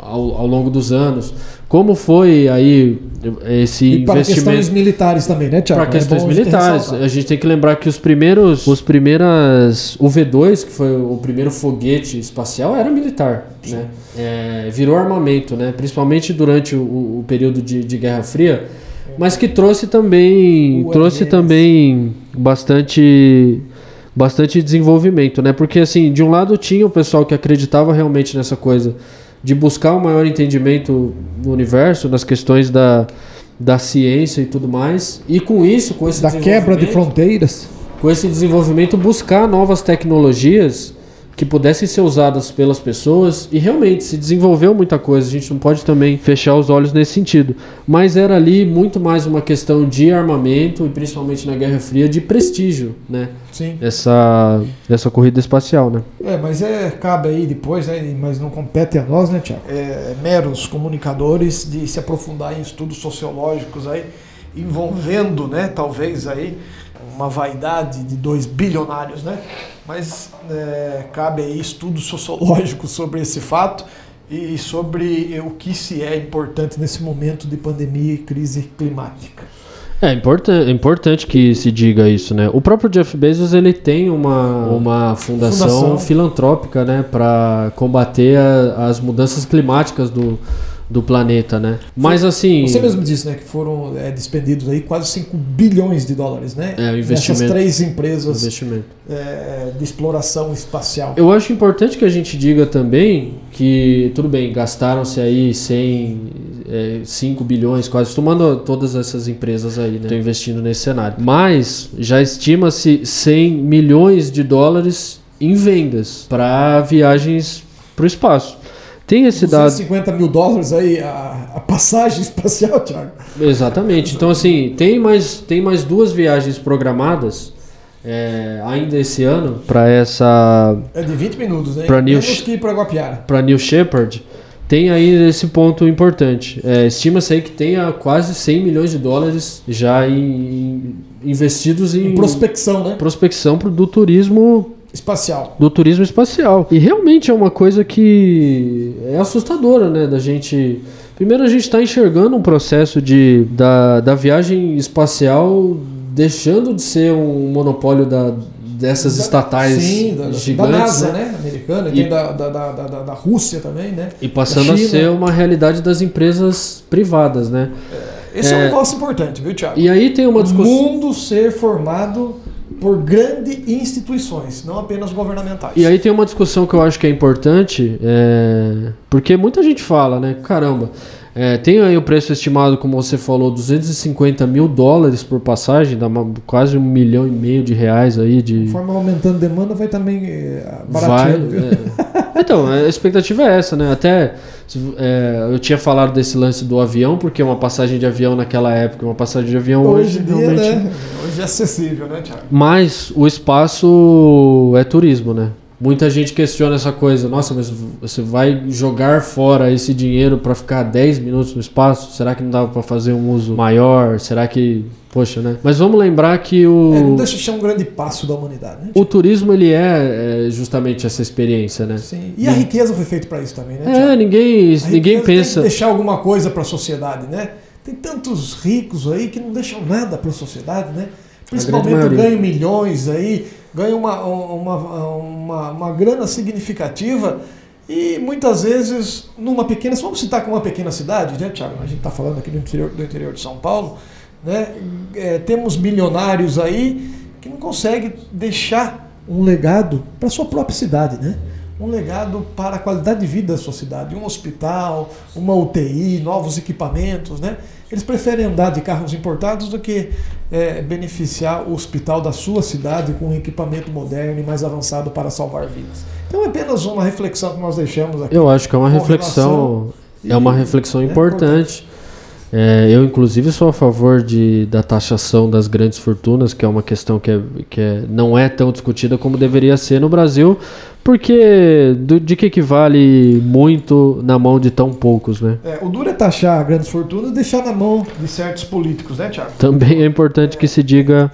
Ao, ao longo dos anos. Como foi aí esse E para investimento? questões militares também, né, Tiago? Para questões É a gente militares. A gente tem que lembrar que os primeiros, os primeiras, o V2, que foi o primeiro foguete espacial, era militar, né? É, virou armamento, né? Principalmente durante o, o período de, de Guerra Fria, mas que trouxe também, O trouxe também bastante bastante desenvolvimento, né? Porque assim, de um lado tinha o pessoal que acreditava realmente nessa coisa de buscar um maior entendimento no universo, nas questões da, da ciência e tudo mais, e com isso, com esse Da quebra de fronteiras. com esse desenvolvimento buscar novas tecnologias que pudessem ser usadas pelas pessoas e realmente se desenvolveu muita coisa. A gente não pode também fechar os olhos nesse sentido. Mas era ali muito mais uma questão de armamento e principalmente na Guerra Fria de prestígio, né? Sim. Essa, essa corrida espacial, né? É, mas é, cabe aí depois, né, mas não compete a nós, né, Tiago? É, meros comunicadores de se aprofundar em estudos sociológicos aí, envolvendo, né, talvez aí, uma vaidade de dois bilionários, né? Mas é, cabe aí estudos sociológicos sobre esse fato e sobre o que se é importante nesse momento de pandemia e crise climática. É importan é importante que se diga isso, né? O próprio Jeff Bezos ele tem uma, uma fundação, Fundação. filantrópica, né, para combater a- as mudanças climáticas do, do planeta, né? Mas assim, Você mesmo disse, né, que foram é, despendidos aí quase 5 bilhões de dólares, né? É, o investimento. Nessas três empresas investimento. é, de exploração espacial. Eu acho importante que a gente diga também que, tudo bem, gastaram-se aí 100, é, 5 bilhões, quase, tomando todas essas empresas aí, né? Estão investindo nesse cenário. Mas já estima-se 100 milhões de dólares em vendas para viagens para o espaço. Tem esse dado. 250 mil dólares aí a, a passagem espacial, Thiago. Exatamente. Então, assim, tem mais, tem mais duas viagens programadas é, ainda esse ano para essa É de 20 minutos, né? Pra Menos New- para Guapiara. para New Shepard, tem aí esse ponto importante. É, Estima-se aí que tenha quase 100 milhões de dólares já em, investidos em, Em prospecção, né? prospecção pro- do turismo Espacial. do turismo espacial. E realmente é uma coisa que é assustadora, né? Da gente. Primeiro a gente está enxergando um processo de, da, da viagem espacial deixando de ser um monopólio da, dessas estatais Sim, da, da gigantes. NASA, né? né? Americana. E E- da, da, da, da, da Rússia também, né? E passando a ser uma realidade das empresas privadas, né? Esse é, um É. negócio importante, viu, Thiago? E aí tem uma O discussão. mundo ser formado por grandes instituições, não apenas governamentais. E aí tem uma discussão que eu acho que é importante, é, porque muita gente fala, né? Caramba, é, tem aí o preço estimado, como você falou, 250 mil dólares por passagem, dá uma- quase um milhão e meio de reais aí de. Conforme aumentando a demanda, vai também é, barateando. é. Então, a expectativa é essa, né? Até é, eu tinha falado desse lance do avião, porque uma passagem de avião naquela época, uma passagem de avião hoje, Hoje dia, realmente. né? Hoje é acessível, né, Thiago? Mas o espaço é turismo, né? Muita gente questiona essa coisa. Nossa, mas você vai jogar fora esse dinheiro para ficar 10 minutos no espaço? Será que não dava para fazer um uso maior? Será que. Poxa, né? Mas vamos lembrar que É, não o, deixa de ser um grande passo da humanidade, né? o turismo ele é, é justamente essa experiência, né? Sim. E a riqueza foi feita para isso também, né, É, Thiago? ninguém, A ninguém riqueza Tem pensa. que deixar alguma coisa para a sociedade, né? Tem tantos ricos aí que não deixam nada para a sociedade, né? Principalmente ganham milhões aí, ganham uma, uma, uma, uma grana significativa e muitas vezes numa pequena. Vamos citar com uma pequena cidade, né, Thiago? A gente está falando aqui do interior, do interior de São Paulo, né? É, temos milionários aí que não conseguem deixar um legado para sua própria cidade, né? Um legado para a qualidade de vida da sua cidade, um hospital, uma UTI, novos equipamentos, né? Eles preferem andar de carros importados do que é, beneficiar o hospital da sua cidade com um equipamento moderno e mais avançado para salvar vidas. Então é apenas uma reflexão que nós deixamos aqui. Eu acho que é uma com reflexão. relação- É uma reflexão É importante. É, eu, inclusive, sou a favor de, da taxação das grandes fortunas, que é uma questão que, é, que é, não é tão discutida como deveria ser no Brasil, porque do- de que, que vale muito na mão de tão poucos, né? É, o duro é taxar grandes fortunas e deixar na mão de certos políticos, né, Tiago? Também é importante que se diga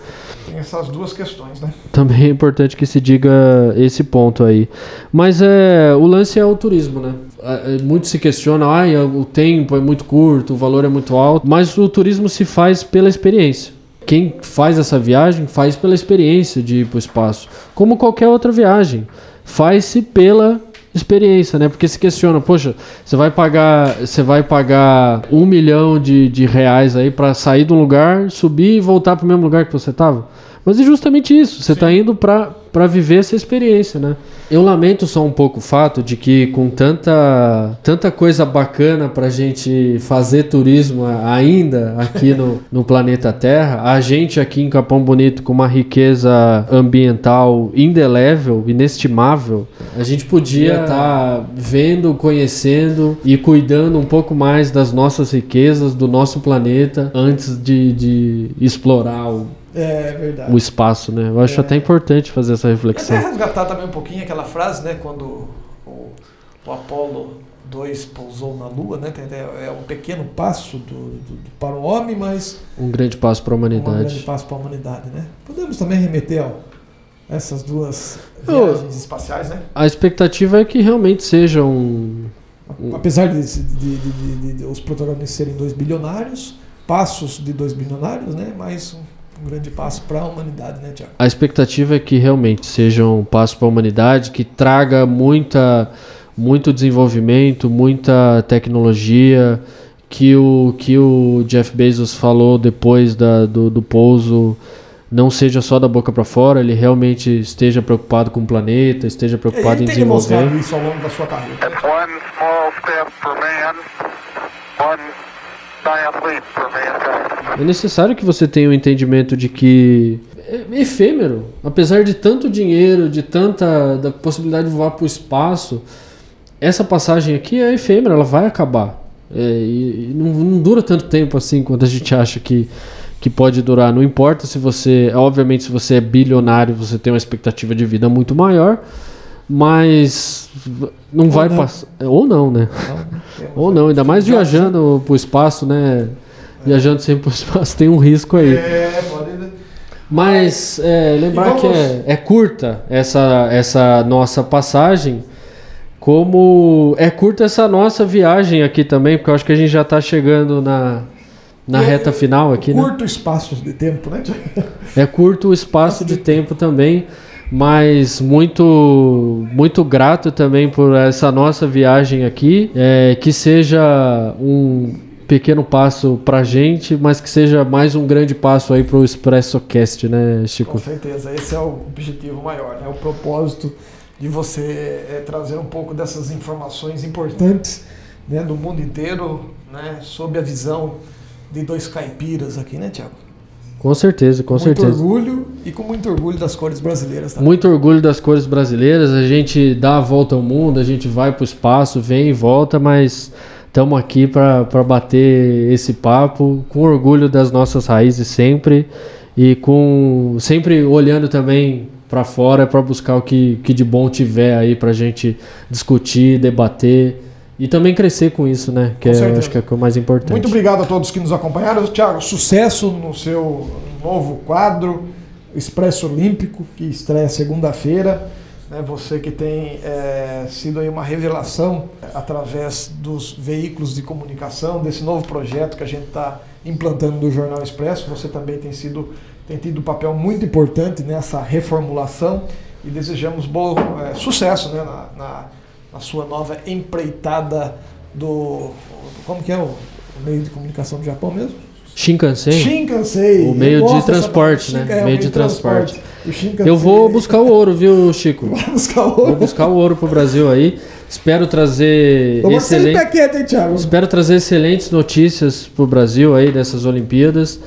Tem essas duas questões, né? Também é importante que se diga esse ponto aí. Mas é, o lance é o turismo, né? É, é, Muito se questiona, ai, o tempo é muito curto, o valor é muito alto, mas o turismo se faz pela experiência. Quem faz essa viagem faz pela experiência de ir para o espaço, como qualquer outra viagem. Faz-se pela experiência, né? Porque se questiona, poxa, você vai pagar, você vai pagar um milhão de, de reais aí para sair de um lugar, subir e voltar para o mesmo lugar que você estava? Mas é justamente isso. Você está indo para para viver essa experiência, né? Eu lamento só um pouco o fato de que com tanta, tanta coisa bacana pra gente fazer turismo ainda aqui no, no planeta Terra, a gente aqui em Capão Bonito com uma riqueza ambiental indelével, inestimável, a gente podia estar vendo, conhecendo e cuidando um pouco mais das nossas riquezas, do nosso planeta, antes de, de explorar o, É verdade. o espaço, né? Eu acho até importante fazer essa Até reflexão. resgatar também um pouquinho aquela frase, né? Quando o, o Apolo 2 pousou na Lua, né? É um pequeno passo do, do- para o homem, mas Um grande passo para a um grande humanidade. passo para a humanidade, né? Podemos também remeter ó, essas duas Eu- viagens espaciais, né? A expectativa é que realmente seja um. Apesar de, de- de- de- de- de os protagonistas serem dois bilionários, passos de dois bilionários, né? Mas um, um grande passo para a humanidade, né, Tiago? A expectativa é que realmente seja um passo para a humanidade, que traga muita, muito desenvolvimento, muita tecnologia, que o que o Jeff Bezos falou depois da, do, do pouso não seja só da boca para fora, ele realmente esteja preocupado com o planeta, esteja preocupado Ele em desenvolver. isso ao longo da sua carreira. It's one small step for man, one giant leap. É necessário que você tenha um entendimento de que é efêmero, apesar de tanto dinheiro, de tanta da possibilidade de voar para o espaço, essa passagem aqui é efêmera, ela vai acabar. É, e, e não, não dura tanto tempo assim quanto a gente acha que, que pode durar. Não importa se você, obviamente, se você é bilionário, você tem uma expectativa de vida muito maior, mas não vai não. passar. Ou não, né? Ou não, ainda mais viajando pro espaço, né? Viajando sempre pro espaço tem um risco aí. É, pode. Mas é, lembrar vamos- que é, é curta essa, essa nossa passagem, como é curta essa nossa viagem aqui também, porque eu acho que a gente já está chegando na, na É, reta final aqui, né? Curto espaço de tempo, né? É curto o espaço de tempo também, mas muito muito grato também por essa nossa viagem aqui, é, que seja um pequeno passo pra gente, mas que seja mais um grande passo aí pro ExpressoCast, né, Com Chico? certeza, esse é o objetivo maior, né? O propósito de você é, trazer um pouco dessas informações importantes né, do mundo inteiro, né? Sob a visão de dois caipiras aqui, né, Tiago? Com certeza, com muito certeza. orgulho e com muito orgulho das cores brasileiras, tá? Muito orgulho das cores brasileiras. A gente dá a volta ao mundo, a gente vai pro espaço, vem e volta, mas estamos aqui para bater esse papo com orgulho das nossas raízes sempre e com sempre olhando também para fora para buscar o que, que de bom tiver aí para gente discutir, debater e também crescer com isso, né? Que Com é, acho que é o mais importante. Muito obrigado a todos que nos acompanharam. Tiago, sucesso no seu novo quadro, Expresso Olímpico, que estreia segunda-feira. Né? Você que tem é, sido aí uma revelação através dos veículos de comunicação, desse novo projeto que a gente está implantando do Jornal Expresso. Você também tem, sido, tem tido um papel muito importante nessa reformulação e desejamos bom é, sucesso né, na, na, na sua nova empreitada do. Como que é o, o meio de comunicação do Japão mesmo? Shinkansen. Shinkansei. O meio de transporte, né? É, Meio de transporte. Shinkansei. Eu vou buscar o ouro, viu, Chico? buscar o Vou buscar o ouro pro Brasil aí. Espero trazer de excelente, pé quieto, hein, Thiago? espero trazer excelentes notícias pro Brasil aí dessas Olimpíadas.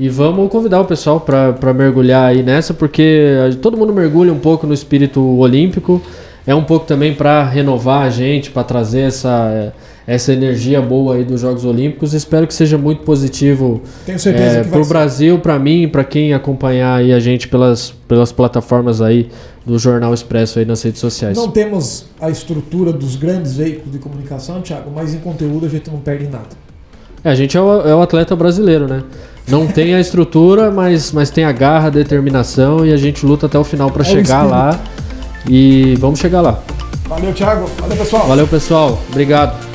E vamos convidar o pessoal para mergulhar aí nessa, porque todo mundo mergulha um pouco no espírito olímpico. É um pouco também para renovar a gente, para trazer essa, essa energia boa aí dos Jogos Olímpicos. Espero que seja muito positivo é, pro ser. Brasil, para mim, para quem acompanhar aí a gente pelas, pelas plataformas aí do Jornal Expresso aí nas redes sociais. Não temos a estrutura dos grandes veículos de comunicação, Thiago, mas em conteúdo a gente não perde nada. É, a gente é o, é o atleta brasileiro, né? Não tem a estrutura, mas, mas tem a garra, a determinação e a gente luta até o final para É o chegar lá. E vamos chegar lá. Valeu, Thiago. Valeu, pessoal. Valeu, pessoal. Obrigado.